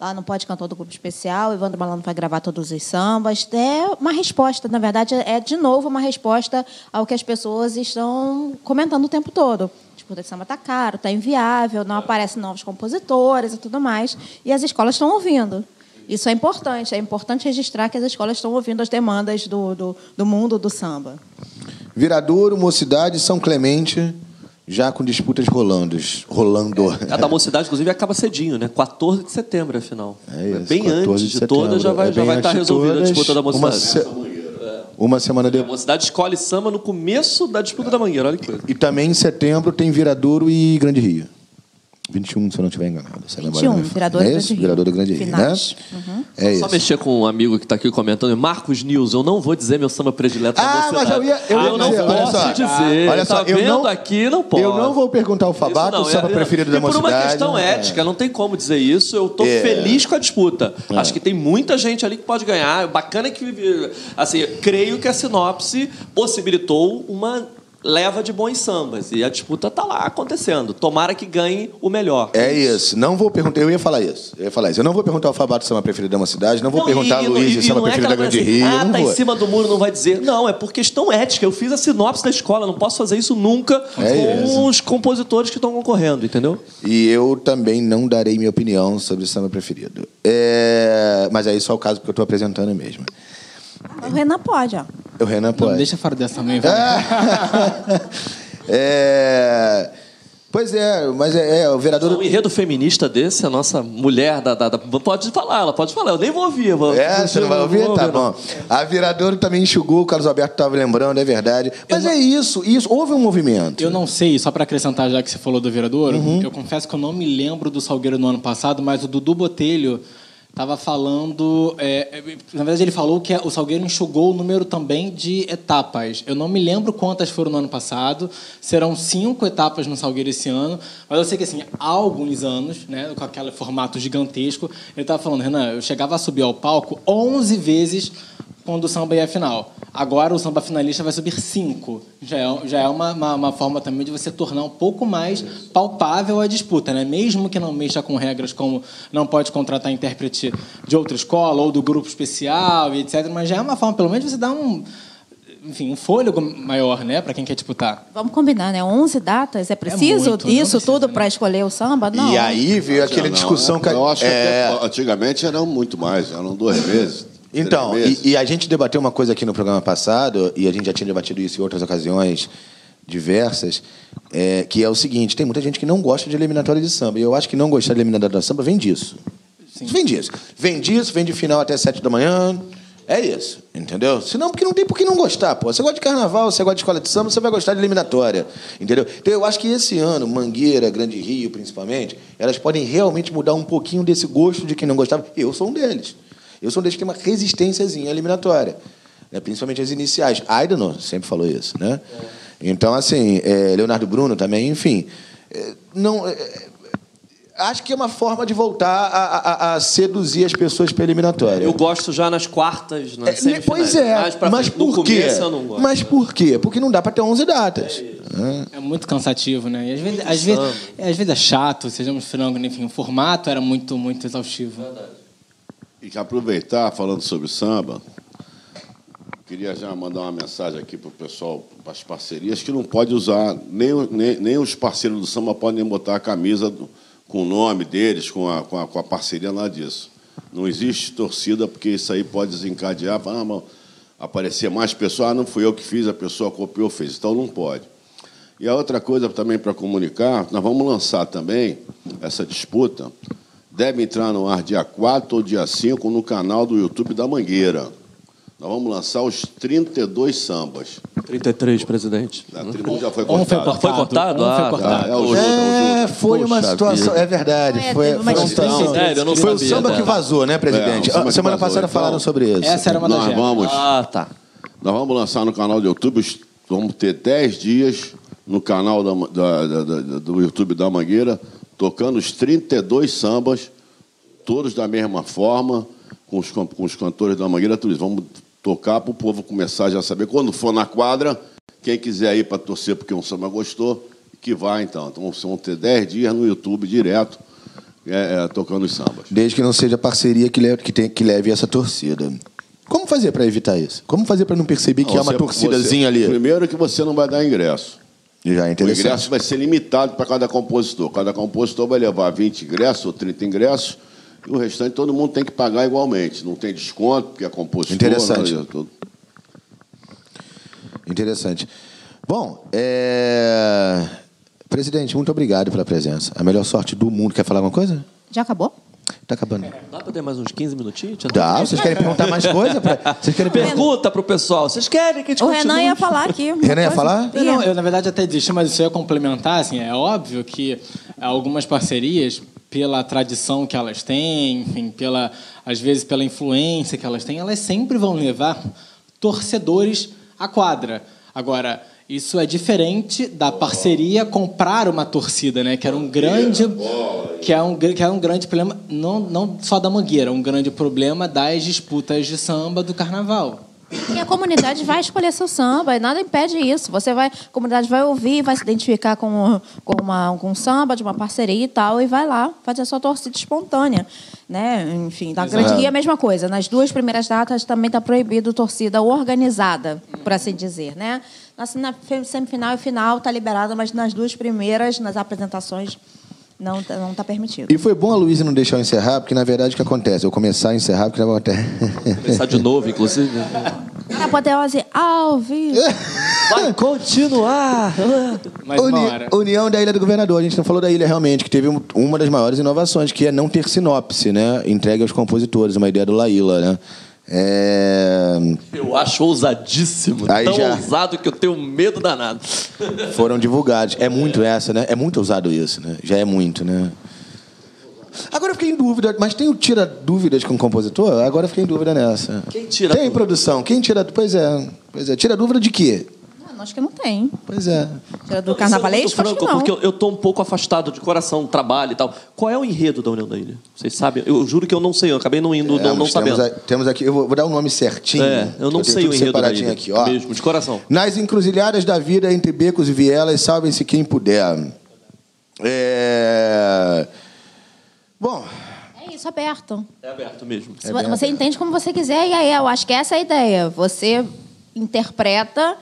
Lá não pode cantor do grupo especial, Evandro Malandro vai gravar todos os sambas. É uma resposta, na verdade, é de novo uma resposta ao que as pessoas estão comentando o tempo todo. Tipo, o samba tá caro, tá inviável, não aparecem novos compositores e tudo mais. E as escolas estão ouvindo. Isso é importante. É importante registrar que as escolas estão ouvindo as demandas do, do, do mundo do samba. Viradouro, Mocidade, São Clemente, já com disputas rolando. Rolando. A da mocidade, inclusive, acaba cedinho, né? 14 de setembro, afinal. É isso, bem 14 antes de, todas, já vai, É já bem vai estar de resolvida a todas, disputa da Uma, mocidade. se- uma semana A depois. mocidade escolhe samba no começo da disputa da Mangueira, olha que coisa. E também em setembro tem Viradouro e Grande Rio. 21, se eu não estiver enganado. Se a memória 21, não me falha. Viradouro Não e é isso? Grande Rio. Grande né? É Só isso. mexer com um amigo que está aqui comentando, Marcos News, eu não vou dizer meu samba predileto Ah, mas mocidade. eu ia, eu Ah, ia não dizer, olha posso só, dizer. olha só, tá eu vendo não, aqui, não pode. Eu não vou perguntar ao Fabato o samba é- preferido da e por uma mocidade. questão É. ética, não tem como dizer isso. Eu tô É. feliz com a disputa. Acho que tem muita gente ali que pode ganhar. Bacana que, assim, creio que a sinopse possibilitou uma leva de bons sambas e a disputa tá lá acontecendo. Tomara que ganhe o melhor. É isso. Não vou perguntar. Eu ia falar isso. Eu ia falar isso. Eu não vou perguntar ao Fabato o samba preferido da mocidade. Não vou Não, perguntar e- a Luiz e- o e samba não é preferido da Grande coisa Rio. assim, Ah, não tá vou. em cima do muro, não vai dizer. Não, é por questão ética. Eu fiz a sinopse da escola, não posso fazer isso nunca É com isso. os compositores que estão concorrendo, entendeu? E eu também não darei minha opinião sobre o samba preferido. É... Mas aí só o caso porque eu estou apresentando mesmo. O Renan pode, ó. O Renan Não, pode. deixa fora dessa também, vai. É... Pois é, mas é, é, o vereador. Um enredo feminista desse, a nossa mulher da, da- da- Pode falar, ela pode falar. Eu nem vou ouvir. eu Vou, É, você não vai ouvir? vou Tá não. bom. A Viradouro também enxugou, o Carlos Alberto estava lembrando, é verdade. Mas é isso, isso. Houve um movimento. Eu não sei, só para acrescentar, já que você falou do Viradouro, Uhum. eu confesso que eu não me lembro do Salgueiro no ano passado, mas o Dudu Botelho estava falando. é, na verdade, ele falou que o Salgueiro enxugou o número também de etapas. Eu não me lembro quantas foram no ano passado. Serão cinco etapas no Salgueiro esse ano. Mas eu sei que, assim, há alguns anos, né, com aquele formato gigantesco, ele estava falando, Renan, eu chegava a subir ao palco 11 vezes quando o samba ia à final. Agora o samba finalista vai subir cinco. Já é, já é uma, uma, uma forma também de você tornar um pouco mais palpável a disputa, né? Mesmo que não mexa com regras como não pode contratar intérprete de outra escola ou do grupo especial e etc. Mas já é uma forma, pelo menos, de você dar um, enfim, um fôlego maior, né, para quem quer disputar. Vamos combinar, né? 11 datas. É preciso muito, não disso precisa, tudo né? para escolher o samba? Não. E aí veio aquela Não, discussão que. Eu acho que é, antigamente eram muito mais, eram duas vezes. Então, e, e a gente debateu uma coisa aqui no programa passado, e a gente já tinha debatido isso em outras ocasiões, diversas, é, que é o seguinte: tem muita gente que não gosta de eliminatória de samba. E eu acho que não gostar de eliminatória de samba vem disso. Vem disso. Vem disso, vem de final até sete da manhã. É isso, entendeu? Senão, porque não tem por que não gostar, pô. Você gosta de carnaval, você gosta de escola de samba, você vai gostar de eliminatória, entendeu? Então, eu acho que esse ano, Mangueira, Grande Rio, principalmente, elas podem realmente mudar um pouquinho desse gosto de quem não gostava. Eu sou um deles. Eu sou um deles que tem uma resistênciazinha eliminatória, né? principalmente as iniciais. Aidano sempre falou isso, né? Então, assim, é, Leonardo Bruno também, enfim. é, não, é, acho que é uma forma de voltar a, a- a seduzir as pessoas para a eliminatória. Eu gosto já nas quartas, nas É, né, semifinais. pois é, mas. No por quê? começo eu não gosto. Mas por quê? Porque não dá para ter 11 datas. É muito cansativo, né? E às vezes, às vezes, é, às vezes é chato, sejamos francos, enfim, o formato era muito, muito exaustivo. E que aproveitar, falando sobre samba, queria já mandar uma mensagem aqui para o pessoal, para as parcerias, que não pode usar, nem, nem, nem os parceiros do samba podem botar a camisa do- com o nome deles, com a, com, a, com a parceria, nada disso. Não existe torcida, porque isso aí pode desencadear, ah, mas aparecer mais pessoas, ah, não fui eu que fiz, a pessoa copiou, fez. Então não pode. E a outra coisa também para comunicar, nós vamos lançar também essa disputa. Deve entrar no ar dia 4 ou dia 5 no canal do YouTube da Mangueira. Nós vamos lançar os 32 sambas. 33, presidente. A tribo já foi Um foi cortada. cortado. Foi cortado? Um foi Ah, cortado. É, o Judas, É, o Judas. foi uma situação. vida. É verdade. É, Foi, uma foi, um-. Sério, eu não foi o sabia samba que dessa. vazou, né, É, presidente? o samba que Semana vazou, passada então. falaram sobre isso. Essa era uma das Nós vamos, Ah, tá. nós vamos lançar no canal do YouTube, os- vamos ter 10 dias no canal da, da- da- da- do YouTube da Mangueira, tocando os 32 sambas, todos da mesma forma, com os, com os cantores da Mangueira, tudo isso. Vamos tocar para o povo começar já a saber. Quando for na quadra, quem quiser ir para torcer porque um samba gostou, que vai então. Então vão ter 10 dias no YouTube direto, é, é, tocando os sambas. Desde que não seja parceria que leve, que tem, que leve essa torcida. Como fazer para evitar isso? Como fazer para não perceber que há uma torcidazinha você- ali? Primeiro que você não vai dar ingresso. Já é O interessante. ingresso vai ser limitado para cada compositor. Cada compositor vai levar 20 ingressos ou 30 ingressos e o restante todo mundo tem que pagar igualmente. Não tem desconto, porque é compositor. Interessante. nada disso tudo. Interessante. Bom, é... presidente, muito obrigado pela presença. A melhor sorte do mundo. Quer falar alguma coisa? Já acabou? Tá acabando. Dá pra ter mais uns 15 minutinhos? Dá, vocês querem perguntar mais coisa? Pra... Vocês querem perguntar? Pergunta pro pessoal. Vocês querem que a gente O continue? Renan ia falar aqui. uma Renan ia coisa. falar? Eu, não, eu, na verdade, até desisti, mas isso eu ia complementar. Assim, é óbvio que algumas parcerias, pela tradição que elas têm, enfim, pela, às vezes pela influência que elas têm, elas sempre vão levar torcedores à quadra. Agora, isso é diferente da parceria comprar uma torcida, né? Que era um grande, que é um, que é um grande problema, não, não só da Mangueira, um grande problema das disputas de samba do carnaval. E a comunidade vai escolher seu samba, e nada impede isso. Você vai, a comunidade vai ouvir, vai se identificar com, com, uma, com um samba de uma parceria e tal, e vai lá fazer a sua torcida espontânea. Né? Enfim, na Grande é a mesma coisa. Nas duas primeiras datas também está proibido torcida organizada, por assim dizer. Né? Na, na semifinal e final está liberada, mas nas duas primeiras, nas apresentações, não está não tá permitido. E foi bom a Luísa não deixar eu encerrar, porque na verdade o que acontece? Eu começar a encerrar, porque não acontece. Começar de novo, inclusive. A apoteose ao vivo. Vai continuar! Mais Uni-. União da Ilha do Governador. A gente não falou da ilha realmente, que teve um- uma das maiores inovações, que é não ter sinopse, né? Entregue aos compositores, uma ideia do Laíla, né? É, Eu acho ousadíssimo. Aí tão já- ousado que eu tenho medo danado. Foram divulgados. É muito essa, né? É muito usado isso, né? Já é muito, né? Agora eu fiquei em dúvida, mas tem o tira dúvidas com o compositor? Agora eu fiquei em dúvida nessa. Quem tira Tem dúvida? produção. Quem tira. Pois é. Pois é. Tira dúvida de quê? Não, acho que não tem. Pois é. Tira do carnavalesco, que franco, não. porque eu, eu tô um pouco afastado de coração, trabalho e tal. Qual é o enredo da União da Ilha? Vocês sabem? Eu juro que eu não sei, eu acabei não indo, não, não Temos, sabendo. temos, a- temos aqui, eu vou, vou dar o nome certinho. É, eu não tenho sei o enredo da separadinho ilha. aqui, ó. Mesmo, de coração. Nas encruzilhadas da vida, entre becos e vielas, salvem-se quem puder. É... Bom, É isso, aberto. É aberto mesmo. Vo- você entende como você quiser, e aí eu acho que essa é a ideia. Você interpreta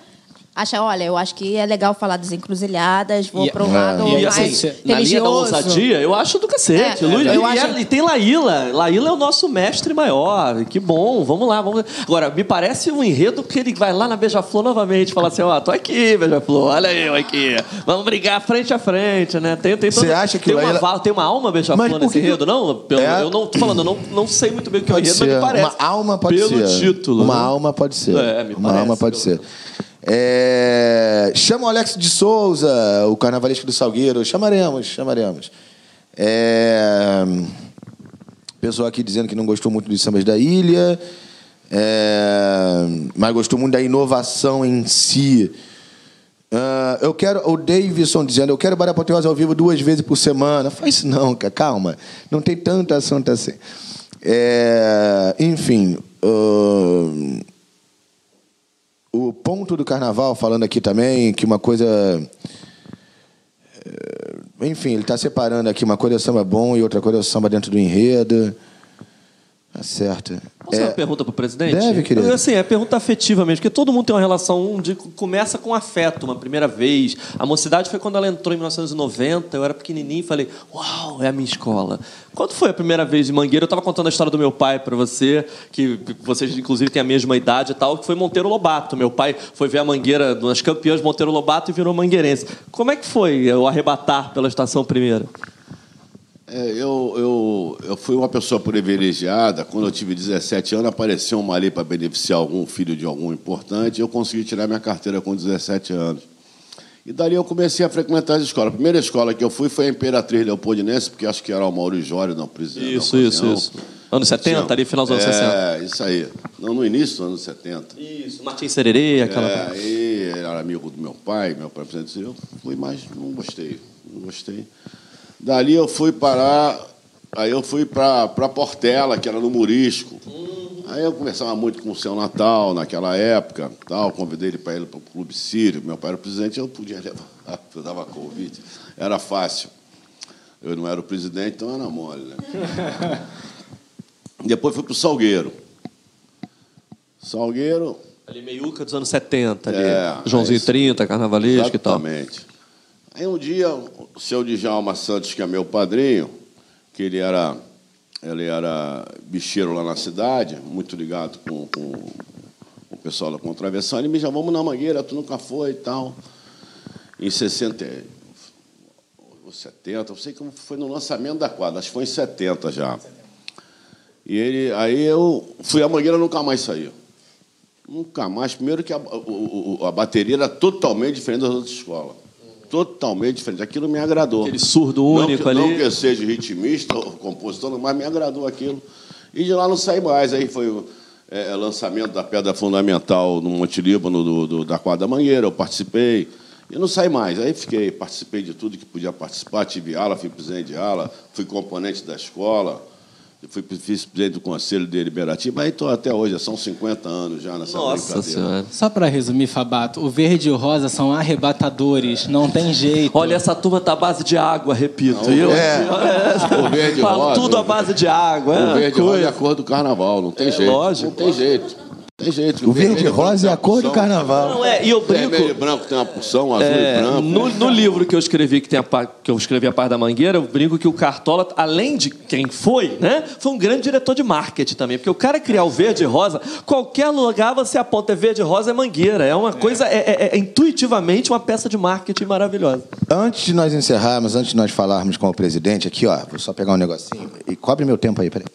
acha, olha, eu acho que é legal falar das encruzilhadas, vou para um lado E mais assim, na linha da ousadia, eu acho do cacete. É, Luiz, eu e, acho- e tem Laíla. Laíla é o nosso mestre maior. Que bom, vamos lá. Vamos... Agora, me parece um enredo que ele vai lá na Beija-Flor novamente e fala assim: ó, tô aqui, Beija-Flor, olha eu aqui. Vamos brigar frente a frente, né? Tem, tem Você acha que tem, uma, Laíla- val- tem uma alma Mas Beija-Flor nesse enredo, não? Pelo- É. Eu não tô falando, eu não, não sei muito bem o que é o enredo, mas ser. me parece. Uma alma pode Pelo ser. título. Uma né? alma pode ser. É, me Uma parece, alma pode pelo- ser. É, Chama o Alex de Souza, o carnavalesco do Salgueiro. Chamaremos, chamaremos. É, Pessoa aqui dizendo que não gostou muito dos sambas da ilha, é, mas gostou muito da inovação em si. Ah, eu quero. O Davidson dizendo, eu quero Barapoteosa ao vivo duas vezes por semana. Faz isso não, cara, calma. Não tem tanto assunto assim. É, enfim. ah, o ponto do carnaval, falando aqui também, que uma coisa. é, Enfim, ele está separando aqui uma coisa é samba bom e outra coisa é samba dentro do enredo. Tá certo. Posso fazer É, uma pergunta para o presidente? Deve, querido. Assim, é pergunta afetiva mesmo, porque todo mundo tem uma relação um de começa com afeto, uma primeira vez. A mocidade foi quando ela entrou em 1990, eu era pequenininho e falei: "Uau, é a minha escola". Quando foi a primeira vez em Mangueira? Eu estava contando a história do meu pai para você, que vocês inclusive têm a mesma idade e tal, que foi Monteiro Lobato. Meu pai foi ver a Mangueira nas campeãs Monteiro Lobato e virou mangueirense. Como é que foi o arrebatar pela estação primeira? É, eu, eu, eu fui uma pessoa privilegiada. Quando eu tive 17 anos, apareceu uma lei para beneficiar algum filho de algum importante. e Eu consegui tirar minha carteira com 17 anos. E dali eu comecei a frequentar as escolas. A primeira escola que eu fui foi a Imperatriz Leopoldinense, porque acho que era o Mauro Jório, não, presidente. Isso, isso, isso. Anos 70, ali final dos anos é, 60. É, isso aí. Não, no início dos anos 70. Isso, Martin Sererê, aquela É, aí era amigo do meu pai, meu pai presidente. Eu fui, mas não gostei. Não gostei. Dali eu fui parar. Aí eu fui para Portela, que era no Murisco. Aí eu conversava muito com o seu Natal naquela época, tal, convidei ele para ir para o Clube Sírio, meu pai era o presidente, eu podia levar, eu dava convite, era fácil. Eu não era o presidente, então era mole, né? Depois fui para o Salgueiro. Salgueiro, Ali meiuca dos anos 70, ali. É, Joãozinho é isso. 30, carnavalesco e tal. Exatamente. Aí um dia, o seu Djalma Santos, que é meu padrinho, que ele era, ele era bicheiro lá na cidade, muito ligado com, com o pessoal da Contravenção, ele me chamou, vamos na Mangueira, tu nunca foi e tal. Em 60 ou 70, eu sei que foi no lançamento da quadra, acho que foi em 70 já. E ele, aí eu fui à Mangueira, nunca mais saiu. Nunca mais. Primeiro que a, a bateria era totalmente diferente das outras escolas. Totalmente diferente. Aquilo me agradou. Aquele surdo Não único que, ali. Não que eu seja ritmista ou compositor, mas me agradou aquilo. E de lá não saí mais. Aí foi o é, lançamento da Pedra Fundamental no Monte Líbano, do, do- da Quadra Mangueira. Eu participei. E não saí mais. Aí fiquei, participei de tudo que podia participar. Tive ala, fui presidente de ala, fui componente da escola. Fui vice-presidente do Conselho Deliberativo, aí estou até hoje, são 50 anos já nessa Nossa brincadeira. Senhora. Só para resumir, Fabato, o verde e o rosa são arrebatadores, não tem jeito. Olha, essa turma tá à base de água, repito. Não, eu, é. O verde e falo rosa. tudo à base de água. O é verde e rosa é a cor do carnaval, não tem É, jeito. lógico. Não tem jeito. Tem jeito. O verde e rosa é a cor do carnaval. Não é, e eu brinco. Vermelho e branco tem uma porção, azul É, e branco. no, no livro que eu escrevi, que, tem a, que eu escrevi a parte da Mangueira, eu brinco que o Cartola, além de quem foi, né, foi um grande diretor de marketing também. Porque o cara criar o verde e rosa, qualquer lugar você aponta é verde e rosa é Mangueira. É uma coisa, é, é- é intuitivamente uma peça de marketing maravilhosa. Antes de nós encerrarmos, antes de nós falarmos com o presidente, aqui, ó, vou só pegar um negocinho e cobre meu tempo aí, peraí.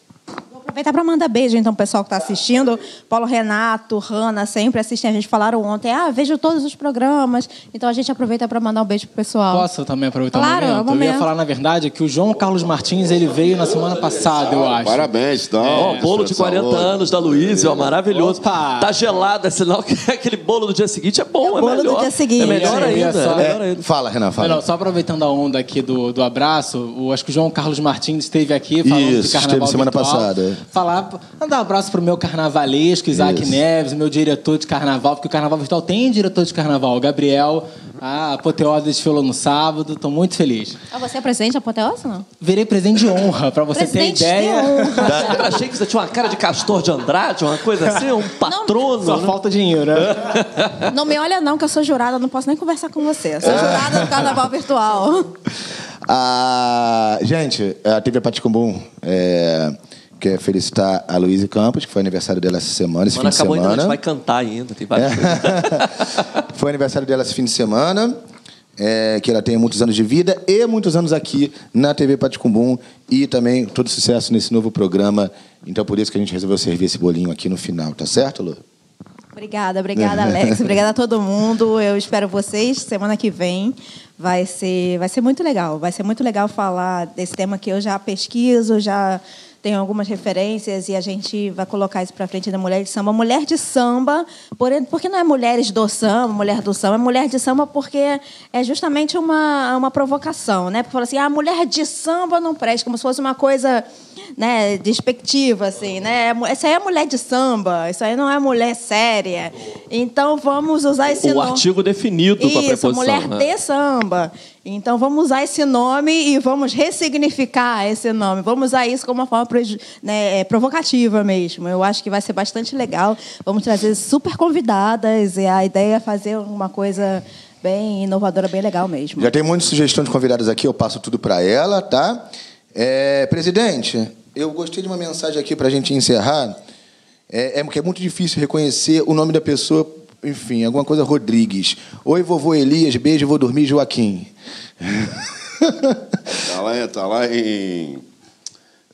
Aproveitar para mandar beijo, então, pro pessoal que está assistindo. Paulo Renato, Hanna, sempre assistem. A gente falaram ontem, ah, vejo todos os programas. Então a gente aproveita para mandar um beijo pro pessoal. Posso também aproveitar Claro, o é o momento? Eu ia falar, na verdade, que o João Carlos Martins ele veio na semana passada, eu acho. Parabéns, então. Ó, bolo de 40 anos da Luísa, ó, maravilhoso. Opa! Tá gelado, é sinal que aquele bolo do dia seguinte é bom, É é, bom do melhor. dia seguinte. É melhor É, ainda. é só- é melhor É, ainda. fala, Renan, fala. não, só aproveitando a onda aqui do, do abraço, o, acho que o João Carlos Martins esteve aqui falando Isso, de carnaval esteve semana virtual. passada. Falar, mandar um abraço pro meu carnavalesco, Isaac Isso. Neves, meu diretor de carnaval, porque o carnaval virtual tem diretor de carnaval, Gabriel. A Apoteose desfilou no sábado, estou muito feliz. Ah, você é presidente da Apoteose, não? Virei presente de honra, para você Presidente ter ideia. de honra. Cara, achei que você tinha uma cara de Castor de Andrade, uma coisa assim, um patrono. Só né? falta dinheiro, né? Não me olha não, que eu sou jurada, não posso nem conversar com você. Eu sou jurada do Carnaval Virtual. A, gente, a TV Paticumbum é, quer felicitar a Luísa Campos, que foi aniversário dela essa semana, esse Mano, fim de acabou ainda, a semana. gente vai cantar ainda, tem várias coisas. Foi aniversário dela esse fim de semana. é, que ela tenha muitos anos de vida e muitos anos aqui na TV Paticumbum e também todo sucesso nesse novo programa. Então, por isso que a gente resolveu servir esse bolinho aqui no final, tá certo, Lu? Obrigada, obrigada, Alex. Obrigada a todo mundo. Eu espero vocês semana que vem. Vai ser, vai ser muito legal. Vai ser muito legal falar desse tema que eu já pesquiso, já tenho algumas referências e a gente vai colocar isso para frente da mulher de samba. Mulher de samba, porque não é mulheres do samba, mulher do samba, é mulher de samba porque é justamente uma, uma provocação, né? Porque fala assim, ah, mulher de samba não presta, como se fosse uma coisa né, despectiva, assim, né? Essa aí é mulher de samba, isso aí não é mulher séria. Então vamos usar esse O nome. artigo definido com a Isso, preposição. mulher né? de samba. Então vamos usar esse nome e vamos ressignificar esse nome. Vamos usar isso como uma forma né, é, provocativa mesmo. Eu acho que vai ser bastante legal. Vamos trazer super convidadas e a ideia é fazer uma coisa bem inovadora, bem legal mesmo. Já tem muitas sugestões de convidados aqui, eu passo tudo para ela, tá? É, presidente, eu gostei de uma mensagem aqui para a gente encerrar. É, é que é muito difícil reconhecer o nome da pessoa, enfim, alguma coisa Rodrigues. Oi, vovô Elias, beijo, vou dormir, Joaquim. Tá lá, tá lá em,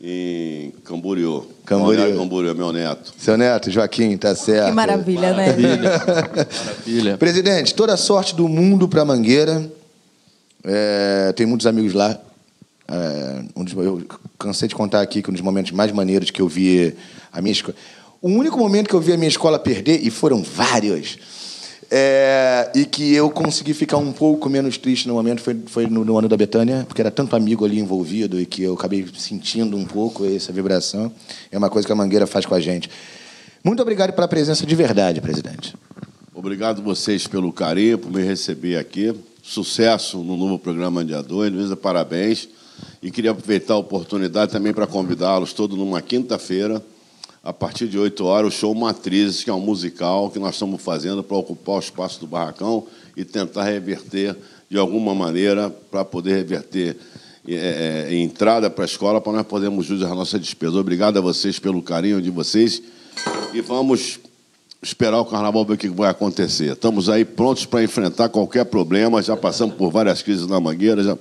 em Camboriú. Camboriú. Camboriú, meu neto. Seu neto, Joaquim, tá certo. Que maravilha, né? Maravilha. Presidente, toda a sorte do mundo para Mangueira. É, tem muitos amigos lá. É, um dos- eu cansei de contar aqui que um dos momentos mais maneiros que eu vi a minha escola. O único momento que eu vi a minha escola perder, e foram vários, é, e que eu consegui ficar um pouco menos triste no momento, foi, foi no, no ano da Betânia, porque era tanto amigo ali envolvido e que eu acabei sentindo um pouco essa vibração. É uma coisa que a Mangueira faz com a gente. Muito obrigado pela presença de verdade, presidente. Obrigado vocês pelo carinho, por me receber aqui. Sucesso no novo programa Dia 2. Luísa, parabéns. E queria aproveitar a oportunidade também para convidá-los todos numa quinta-feira, a partir de 8 horas, o show Matrizes, que é um musical que nós estamos fazendo para ocupar o espaço do barracão e tentar reverter de alguma maneira para poder reverter é, é, entrada para a escola para nós podermos usar a nossa despesa. Obrigado a vocês pelo carinho de vocês e vamos esperar o carnaval ver o que vai acontecer. Estamos aí prontos para enfrentar qualquer problema. Já passamos por várias crises na Mangueira, já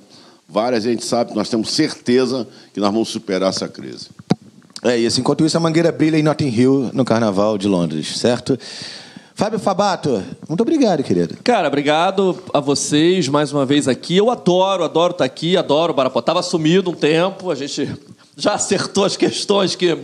várias a gente sabe, nós temos certeza que nós vamos superar essa crise. É isso. Enquanto isso, a Mangueira brilha em Notting Hill, no Carnaval de Londres, certo? Fábio Fabato, muito obrigado, querido. Cara, obrigado a vocês mais uma vez aqui. Eu adoro, adoro estar aqui, adoro o Barapó. Tava sumido um tempo, a gente já acertou as questões que,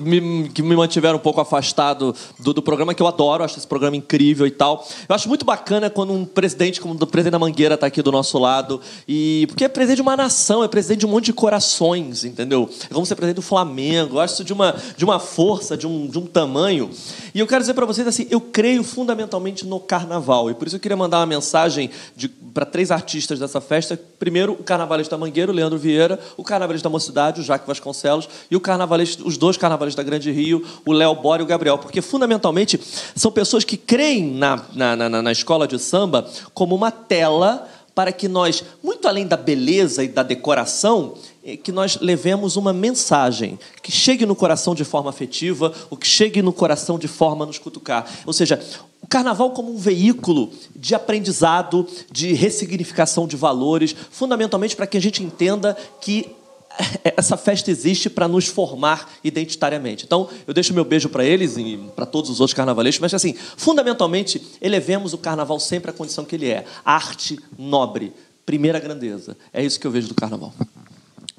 me, que me mantiveram um pouco afastado do, do programa, que eu adoro, acho esse programa incrível e tal. Eu acho muito bacana quando um presidente como o presidente da Mangueira está aqui do nosso lado. e Porque é presidente de uma nação, é presidente de um monte de corações, entendeu? É como ser presidente do Flamengo. Eu acho isso de uma, de uma força, de um, de um tamanho. E eu quero dizer para vocês assim, eu creio fundamentalmente no carnaval. E por isso eu queria mandar uma mensagem para três artistas dessa festa. Primeiro, o carnavalista Mangueiro, Leandro Vieira, o carnavalista da Mocidade, o Vasconcelos, e o os dois carnavalistas da Grande Rio, o Léo Bora e o Gabriel. Porque, fundamentalmente, são pessoas que creem na, na, na, na escola de samba como uma tela para que nós, muito além da beleza e da decoração, eh, que nós levemos uma mensagem que chegue no coração de forma afetiva, o que chegue no coração de forma nos cutucar. Ou seja, o carnaval como um veículo de aprendizado, de ressignificação de valores, fundamentalmente para que a gente entenda que essa festa existe para nos formar identitariamente. Então, eu deixo meu beijo para eles e para todos os outros carnavalistas, mas assim, fundamentalmente, elevemos o carnaval sempre à condição que ele é: arte nobre, primeira grandeza. É isso que eu vejo do carnaval.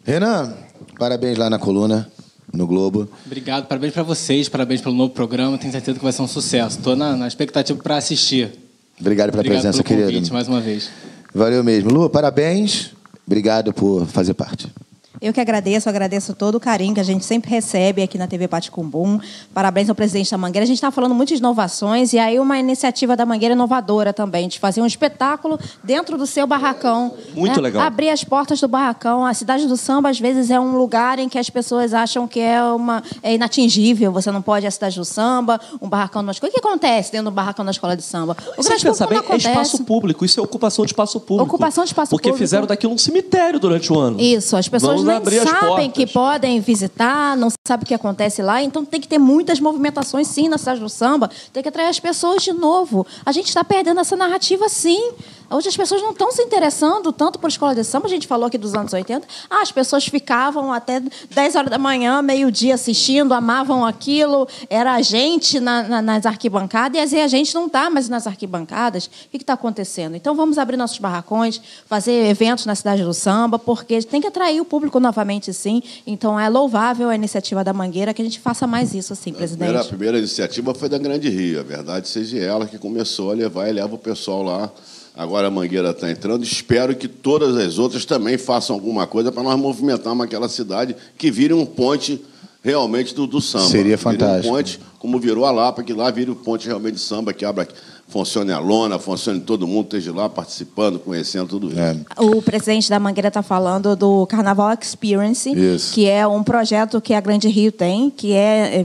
Renan, parabéns lá na coluna, no Globo. Obrigado, parabéns para vocês, parabéns pelo novo programa. Tenho certeza que vai ser um sucesso. Estou na, na expectativa para assistir. Obrigado pela Obrigado presença, pelo querido. convite mais uma vez. Valeu mesmo. Lu, parabéns. Obrigado por fazer parte. Eu que agradeço, agradeço todo o carinho que a gente sempre recebe aqui na TV Paticumbum. Parabéns ao presidente da Mangueira. A gente está falando muito de inovações e aí uma iniciativa da Mangueira inovadora também, de fazer um espetáculo dentro do seu barracão. Muito né? legal. Abrir as portas do barracão. A cidade do samba, às vezes, é um lugar em que as pessoas acham que é, uma, é inatingível. Você não pode ir à cidade do samba, um barracão numa escola. O que acontece dentro do barracão da escola de samba? O Você grande pensa bem, não é espaço público. Isso é ocupação de espaço público. Ocupação de espaço Porque público. fizeram daquilo um cemitério durante o ano. Isso, as pessoas Vamos nem abrir sabem que podem visitar, não sabem o que acontece lá, então tem que ter muitas movimentações sim na cidade do samba, tem que atrair as pessoas de novo. A gente está perdendo essa narrativa sim. Hoje as pessoas não estão se interessando tanto por escola de samba, a gente falou aqui dos anos 80. Ah, as pessoas ficavam até 10 horas da manhã, meio-dia assistindo, amavam aquilo, era a gente na- na- nas arquibancadas e a gente não está mais nas arquibancadas. O que está acontecendo? Então vamos abrir nossos barracões, fazer eventos na cidade do samba, porque tem que atrair o público novamente, sim. Então é louvável a iniciativa da Mangueira que a gente faça mais isso, sim, A primeira, a presidente. primeira iniciativa foi da Grande Rio. A verdade seja ela que começou a levar e leva o pessoal lá. Agora a Mangueira está entrando. Espero que todas as outras também façam alguma coisa para nós movimentarmos aquela cidade que vire um ponte realmente do, do samba. Seria Vire fantástico. Um ponte, como virou a Lapa, que lá vire o ponte realmente de samba, que abra, funcione a lona, funcione todo mundo, esteja lá participando, conhecendo tudo isso. É. O presidente da Mangueira está falando do Carnaval Experience, Isso. que é um projeto que a Grande Rio tem, que é, é,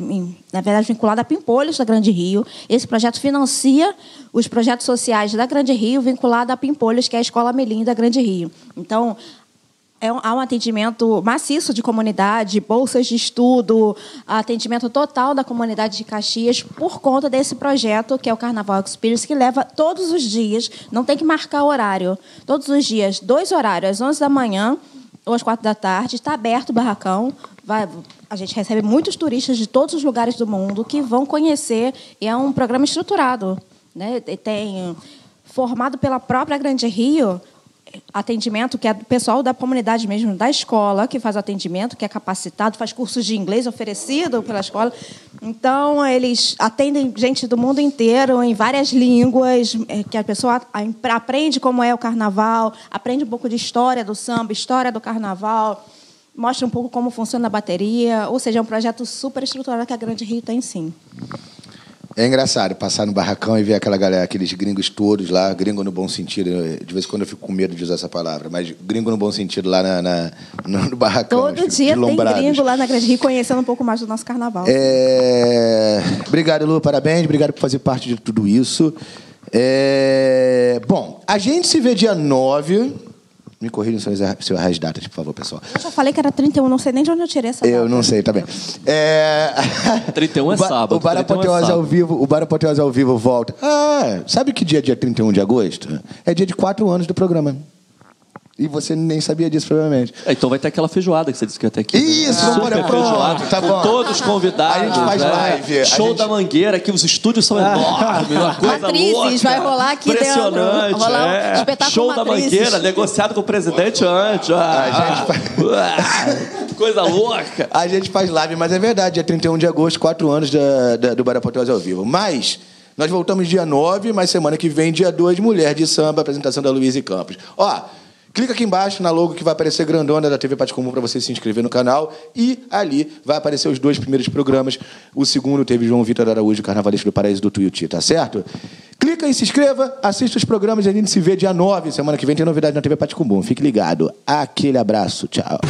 na verdade, vinculado a Pimpolhos da Grande Rio. Esse projeto financia os projetos sociais da Grande Rio, vinculado a Pimpolhos, que é a Escola Melim da Grande Rio. Então, é um- há um atendimento maciço de comunidade, bolsas de estudo, atendimento total da comunidade de Caxias por conta desse projeto que é o Carnaval Experience, que leva todos os dias, não tem que marcar horário, todos os dias, dois horários, às 11 da manhã ou às 4 da tarde, está aberto o barracão. Vai, a gente recebe muitos turistas de todos os lugares do mundo que vão conhecer, e é um programa estruturado. Né? Tem formado pela própria Grande Rio, atendimento que é pessoal da comunidade mesmo, da escola, que faz atendimento, que é capacitado, faz cursos de inglês oferecido pela escola. Então, eles atendem gente do mundo inteiro, em várias línguas, eh, que a pessoa aprende como é o carnaval, aprende um pouco de história do samba, história do carnaval, mostra um pouco como funciona a bateria. Ou seja, é um projeto super estruturado que a Grande Rio tem, sim. É engraçado passar no barracão e ver aquela galera, aqueles gringos todos lá, gringo no bom sentido. De vez em quando eu fico com medo de usar essa palavra, mas gringo no bom sentido lá na, na- no, barracão. Todo dia tem gringo lá na Grande Rio conhecendo um pouco mais do nosso carnaval. É... Obrigado, Lu, parabéns. Obrigado por fazer parte de tudo isso. É... Bom, a gente se vê dia 9. Me corrijam se eu errar- eu as datas, por favor, pessoal. Eu já falei que era 31, não sei nem de onde eu tirei essa Eu data. não sei, tá bem. É... 31 é sábado, O Bar 31 é Apoteose ao sábado. vivo, o Bar Apoteose ao vivo volta. Ah, sabe que dia é dia 31 de agosto? É dia de quatro anos do programa. E você nem sabia disso, provavelmente. É, então vai ter aquela feijoada que você disse que ia ter aqui. né? Isso, Super vamos embora, feijoada, tá com bom. todos os convidados. A gente faz né? live, Show gente- da Mangueira, que os estúdios são enormes, uma coisa Matrizes, louca. vai rolar aqui dentro. Impressionante, Vai rolar um é. espetáculo Show da Matrizes. Mangueira, negociado com o presidente antes. Ah, ah, coisa louca. A gente faz live, mas é verdade, dia 31 de agosto, quatro anos da, da- do Bar Apoteose ao vivo. Mas nós voltamos dia 9, mas semana que vem, dia 2, Mulher de Samba, apresentação da Luiz e Campos. Ó, clica aqui embaixo na logo que vai aparecer grandona da TV Pátio Comum para você se inscrever no canal. E ali vai aparecer os dois primeiros programas. O segundo teve João Vitor Araújo, Carnavalesco do Paraíso do Tuiuti, tá certo? Clica e se inscreva, assista os programas e a gente se vê dia 9. Semana que vem tem novidade na TV Pátio Comum. Fique ligado. Aquele abraço, tchau.